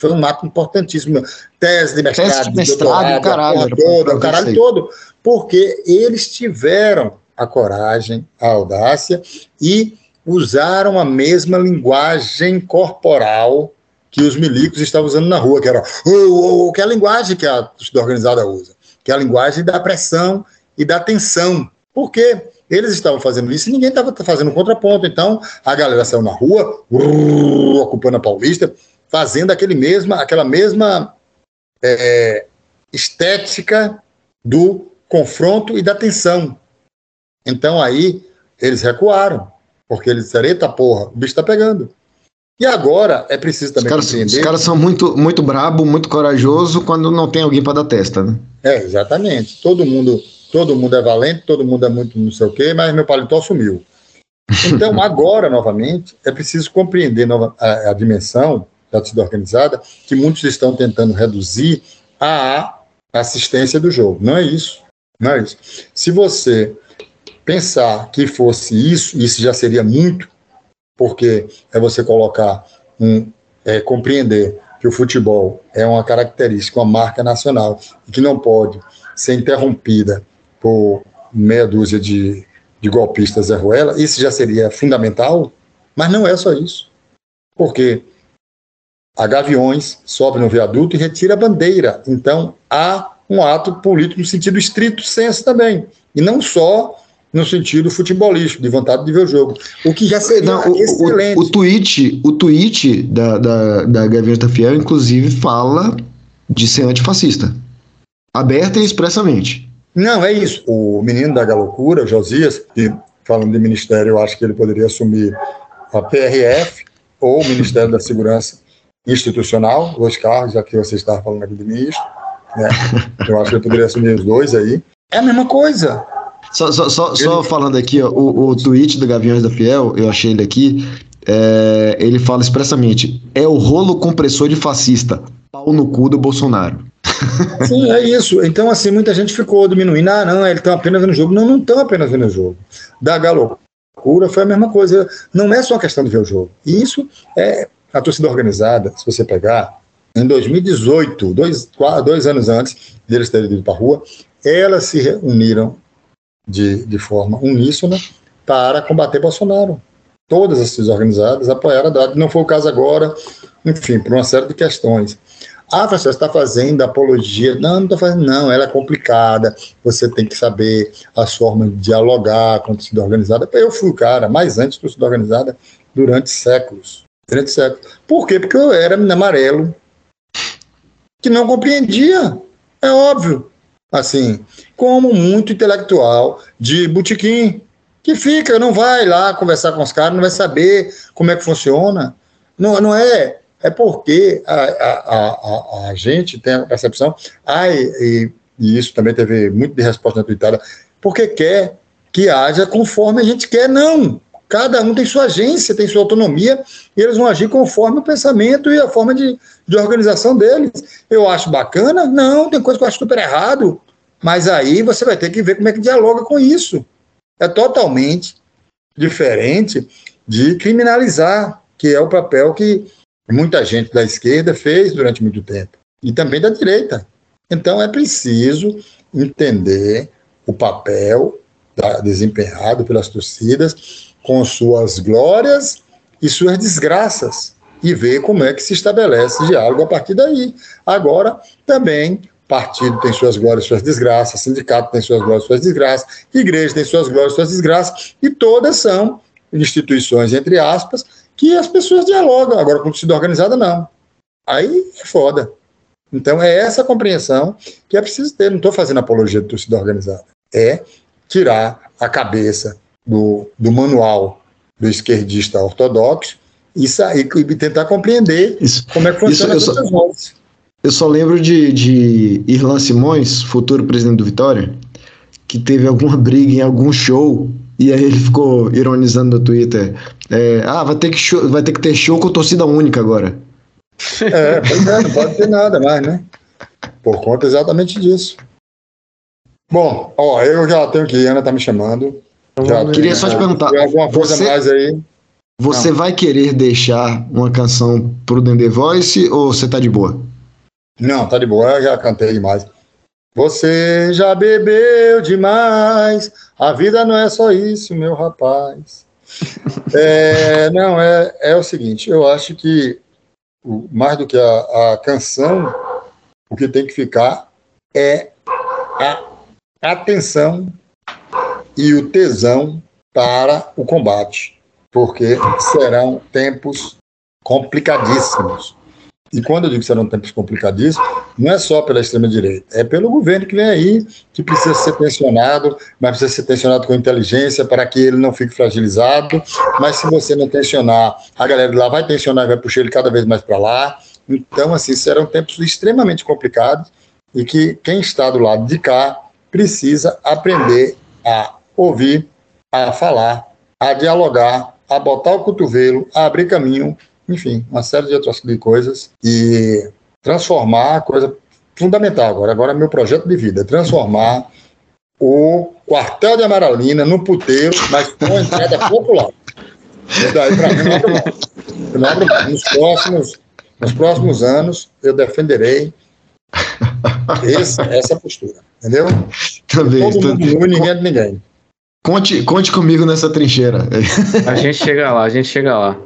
foi um ato importantíssimo. Tese de mestrado, Tese de mestrado, doutorado, caralho, toda, pra o caralho todo, porque eles tiveram a coragem, a audácia e usaram a mesma linguagem corporal que os milicos estavam usando na rua, que era o, que é a linguagem que a torcida organizada usa, que é a linguagem da pressão e da tensão. Por quê? Eles estavam fazendo isso e ninguém estava fazendo contraponto. Então, a galera saiu na rua, urr, ocupando a Paulista, fazendo aquele mesma, aquela mesma é, estética do confronto e da tensão. Então, aí, eles recuaram, porque eles disseram, eita porra, o bicho está pegando. E agora é preciso Os também caras, os compreender. caras são muito, muito brabo, muito corajoso quando não tem alguém para dar testa, né? É, exatamente. Todo mundo, todo mundo é valente, todo mundo é muito não sei o quê, mas meu paletó sumiu. Então, agora, novamente, é preciso compreender nova- a, a dimensão da torcida organizada, que muitos estão tentando reduzir à assistência do jogo. Não é isso. Não é isso. Se você pensar que fosse isso, isso já seria muito, porque é você colocar um, é, compreender que o futebol é uma característica, uma marca nacional, e que não pode ser interrompida por meia dúzia de, de golpistas Zé Ruela, isso já seria fundamental, mas não é só isso. Porque a Gaviões sobe no viaduto e retira a bandeira. Então, há um ato político no sentido estrito senso também. E não só no sentido futebolístico, de vontade de ver o jogo. O que já seria Não, o, excelente. o, o tweet, o tweet da, da, da Gaveta Fiel, inclusive, fala de ser antifascista. Aberta e expressamente. Não, é isso. O menino da Galocura, Josias, que falando de ministério, eu acho que ele poderia assumir a PRF ou o Ministério da Segurança Institucional, dois cargos, já que você estava falando aqui de ministro. Né? Eu acho que ele poderia assumir os dois aí. É a mesma coisa. Só, só, só, só falando aqui, ó, o, o tweet do Gaviões da Fiel, eu achei ele aqui, é, ele fala expressamente: é o rolo compressor de fascista, pau no cu do Bolsonaro. Sim, é isso. Então, assim, muita gente ficou diminuindo. Ah, não, eles estão apenas vendo o jogo. Não, não estão apenas vendo o jogo. Da Galocura foi a mesma coisa. Não é só questão de ver o jogo. Isso é a torcida organizada, se você pegar, em 2018, dois, dois anos antes deles terem ido para a rua, elas se reuniram de, de forma uníssona para combater Bolsonaro. Todas as torcidas organizadas apoiaram a data. Não foi o caso agora, enfim, por uma série de questões. Ah, você está fazendo apologia. Não, não estou fazendo, não. Ela é complicada. Você tem que saber as formas de dialogar com a torcida organizada. Eu fui o cara mais antes da torcida organizada durante séculos. Séculos. Por quê? Porque eu era amarelo que não compreendia. É óbvio. Assim, como muito intelectual de botequim, que fica, não vai lá conversar com os caras, não vai saber como é que funciona. Não, não é é porque a, a, a, a, gente tem a percepção, ah, e, e, isso também teve muito de resposta na tweetada, porque quer que haja conforme a gente quer, não. Cada um tem sua agência, tem sua autonomia, e eles vão agir conforme o pensamento e a forma de, de organização deles. Eu acho bacana? Não, tem coisa que eu acho super errado, mas aí você vai ter que ver como é que dialoga com isso. É totalmente diferente de criminalizar que é o papel que muita gente da esquerda fez durante muito tempo, e também da direita. Então é preciso entender o papel da, desempenhado pelas torcidas com suas glórias e suas desgraças e ver como é que se estabelece diálogo a partir daí. Agora, também, partido tem suas glórias suas desgraças, sindicato tem suas glórias suas desgraças, igreja tem suas glórias suas desgraças, e todas são instituições, entre aspas, que as pessoas dialogam. Agora, com torcida organizada, não. Aí é foda. Então, é essa compreensão que é preciso ter. Não estou fazendo apologia de torcida organizada. É tirar a cabeça do, do manual do esquerdista ortodoxo e, sair, e tentar compreender isso, como é que funciona isso, eu, só, eu só lembro de, de Irlan Simões, futuro presidente do Vitória, que teve alguma briga em algum show e aí ele ficou ironizando no Twitter. É, ah, vai ter, que show, vai ter que ter show com torcida única agora. É, pois é, não pode ter nada mais, né? Por conta exatamente disso. Bom, ó, eu já tenho que ir, Ana tá me chamando. Já queria só te perguntar. alguma coisa você, mais aí? Você não. vai querer deixar uma canção pro The Voice ou você tá de boa? Não, tá de boa, eu já cantei demais. Você já bebeu demais, a vida não é só isso, meu rapaz. é, não, é, é o seguinte, eu acho que mais do que a, a canção, o que tem que ficar é a atenção e o tesão para o combate, porque serão tempos complicadíssimos. E quando eu digo que serão tempos complicadíssimos, não é só pela extrema-direita, é pelo governo que vem aí, que precisa ser tensionado, mas precisa ser tensionado com inteligência para que ele não fique fragilizado. Mas se você não tensionar, a galera de lá vai tensionar e vai puxar ele cada vez mais para lá. Então, assim, serão tempos extremamente complicados e que quem está do lado de cá precisa aprender a ouvir, a falar, a dialogar, a botar o cotovelo, a abrir caminho enfim, uma série de outras coisas e transformar a coisa fundamental agora. Agora, meu projeto de vida é transformar o quartel de Amaralina no puteiro, mas com entrada popular. E daí, para mim, não abro mão. não abro mão. Nos próximos, nos próximos anos, eu defenderei esse, essa postura. Entendeu? Também. Todo mundo ninguém é de ninguém. Conte, conte comigo nessa trincheira. A gente chega lá, a gente chega lá.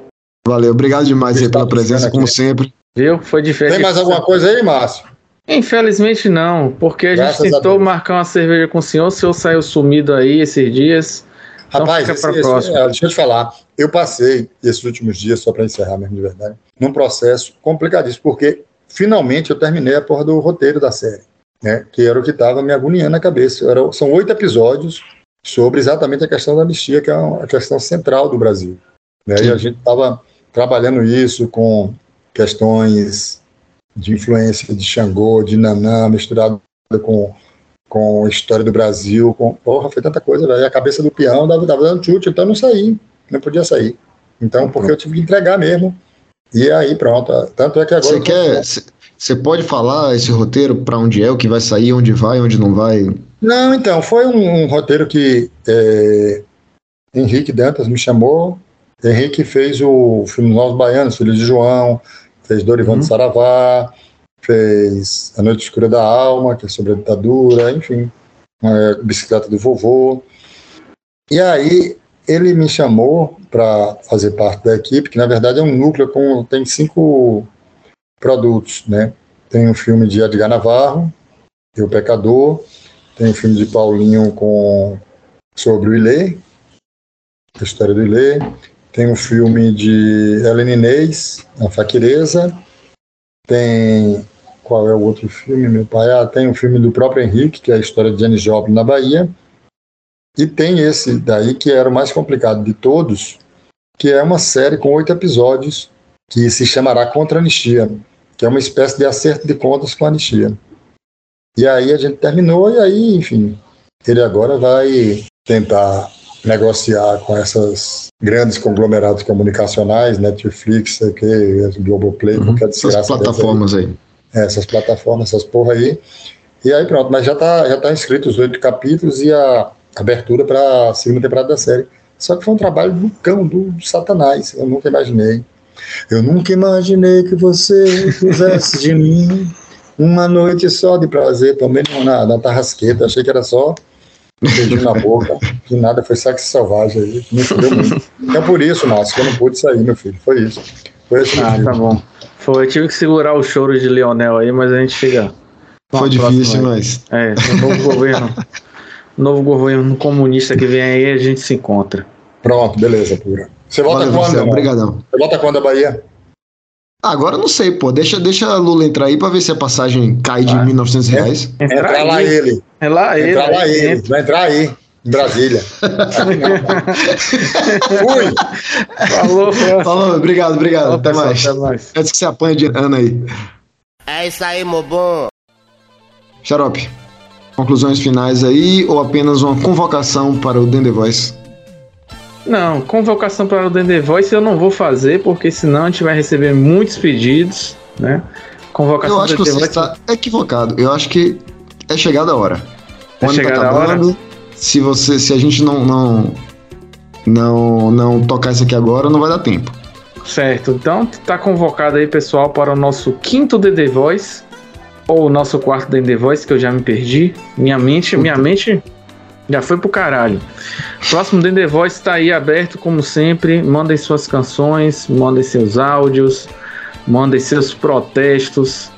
Valeu, obrigado demais aí pela presença, como sempre. Viu? Foi diferente. Tem mais alguma coisa aí, Márcio? Infelizmente não, porque a Graças gente tentou a marcar uma cerveja com o senhor, o senhor saiu sumido aí esses dias. Então Rapaz, esse, esse, é, deixa eu te falar, eu passei esses últimos dias, só para encerrar mesmo de verdade, num processo complicadíssimo, porque finalmente eu terminei a porra do roteiro da série, né, que era o que estava me agoniando na cabeça. Era, são oito episódios sobre exatamente a questão da anistia, que é a questão central do Brasil. Né, e a gente estava trabalhando isso com questões de influência de Xangô, de Nanã, misturado com, com a história do Brasil. Com, porra, foi tanta coisa, velho. A cabeça do peão dava, dava dando chute, então não saí, não podia sair. Então, porque eu tive que entregar mesmo. E aí, pronto. Tanto é que agora. Você quer. Você pode falar esse roteiro para onde é, o que vai sair, onde vai, onde não vai? Não, então, foi um, um roteiro que é, Henrique Dantas me chamou Henrique fez o filme Novos Baianos, Filho de João, fez Dorival uhum. de Saravá, fez A Noite Escura da Alma, que é sobre a ditadura, enfim, a Bicicleta do Vovô. E aí ele me chamou para fazer parte da equipe, que na verdade é um núcleo com tem cinco produtos, né? Tem um filme de Edgar Navarro, O Pecador, tem um filme de Paulinho com sobre o Ilê, a história do Ilê, tem um filme de Helena Inês, A Faquireza. Tem. Qual é o outro filme, meu pai? Ah, tem um filme do próprio Henrique, que é a história de Janis Joplin na Bahia. E tem esse daí, que era o mais complicado de todos, que é uma série com oito episódios, que se chamará Contra Anistia, que é uma espécie de acerto de contas com a anistia. E aí a gente terminou, e aí, enfim, ele agora vai tentar negociar com essas grandes conglomerados comunicacionais, Netflix, que, Globoplay, uhum. qualquer desgraça. Essas plataformas aí. aí. É, essas plataformas, essas porra aí. E aí pronto, mas já está já tá inscrito os oito capítulos e a abertura para a segunda temporada da série. Só que foi um trabalho do cão, do satanás, eu nunca imaginei. Eu nunca imaginei que você fizesse de mim uma noite só de prazer, também na, na tarrasqueta. Achei que era só um beijinho na boca, que nada, foi sexo selvagem aí. Me fudeu muito. Então por isso, Márcio, que eu não pude sair, meu filho. Foi isso. Foi esse Ah, motivo. tá bom. Foi, eu tive que segurar o choro de Leonel aí, mas a gente chega. Foi difícil, mas. É, o novo governo. Novo governo comunista que vem aí, a gente se encontra. Pronto, beleza, pura. Você volta Valeu, quando? Obrigadão. Você volta quando da Bahia? Ah, agora eu não sei, pô. Deixa, deixa a Lula entrar aí pra ver se a passagem cai de Ah. 1.900 reais. Entrar lá ele. É lá ele. Entrar lá ele. entra. Vai entrar aí, em Brasília. Fui! Falou, Falou, Falou, obrigado, obrigado. até pessoal, mais. Até mais. Antes que você apanhe de Ana aí. É isso aí, meu bom. Xarope, conclusões finais aí ou apenas uma convocação para o Dende Voice? Não, convocação para o Dende Voice eu não vou fazer, porque senão a gente vai receber muitos pedidos, né? Convocação Eu acho que do você Voice. está equivocado. Eu acho que é chegada a hora. É ano tá chegada a hora? acabando. Se você, se a gente não, não, não, não tocar isso aqui agora, não vai dar tempo. Certo, então tá convocado aí, pessoal, para o nosso quinto DD Voice, ou o nosso quarto DD Voice, que eu já me perdi. Minha mente, minha mente já foi pro caralho. Próximo DD Voice tá aí aberto, como sempre. Mandem suas canções, mandem seus áudios, mandem seus protestos.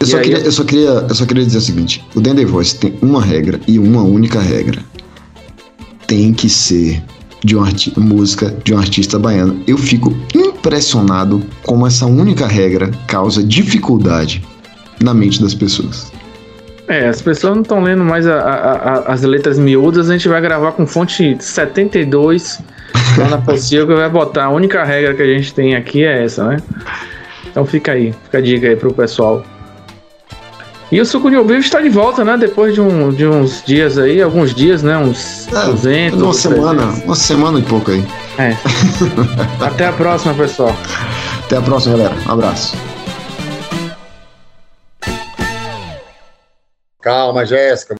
Eu só, queria, eu, só queria, eu só queria dizer o seguinte: o Dende Voice tem uma regra e uma única regra. Tem que ser de uma música de um artista baiano. Eu fico impressionado como essa única regra causa dificuldade na mente das pessoas. É, as pessoas não estão lendo mais a- a- a- as letras miúdas, a gente vai gravar com fonte 72 lá na Pocilga, vai botar. A única regra que a gente tem aqui é essa, né? Então fica aí, fica a dica aí pro pessoal. E o Suco de Ouvido está de volta, né? Depois de, um, de uns dias aí, alguns dias, né? Uns É, 200. uma semana, 300. uma semana e pouco aí. É. Até a próxima, pessoal. Até a próxima, galera. Um abraço. Calma, Jéssica.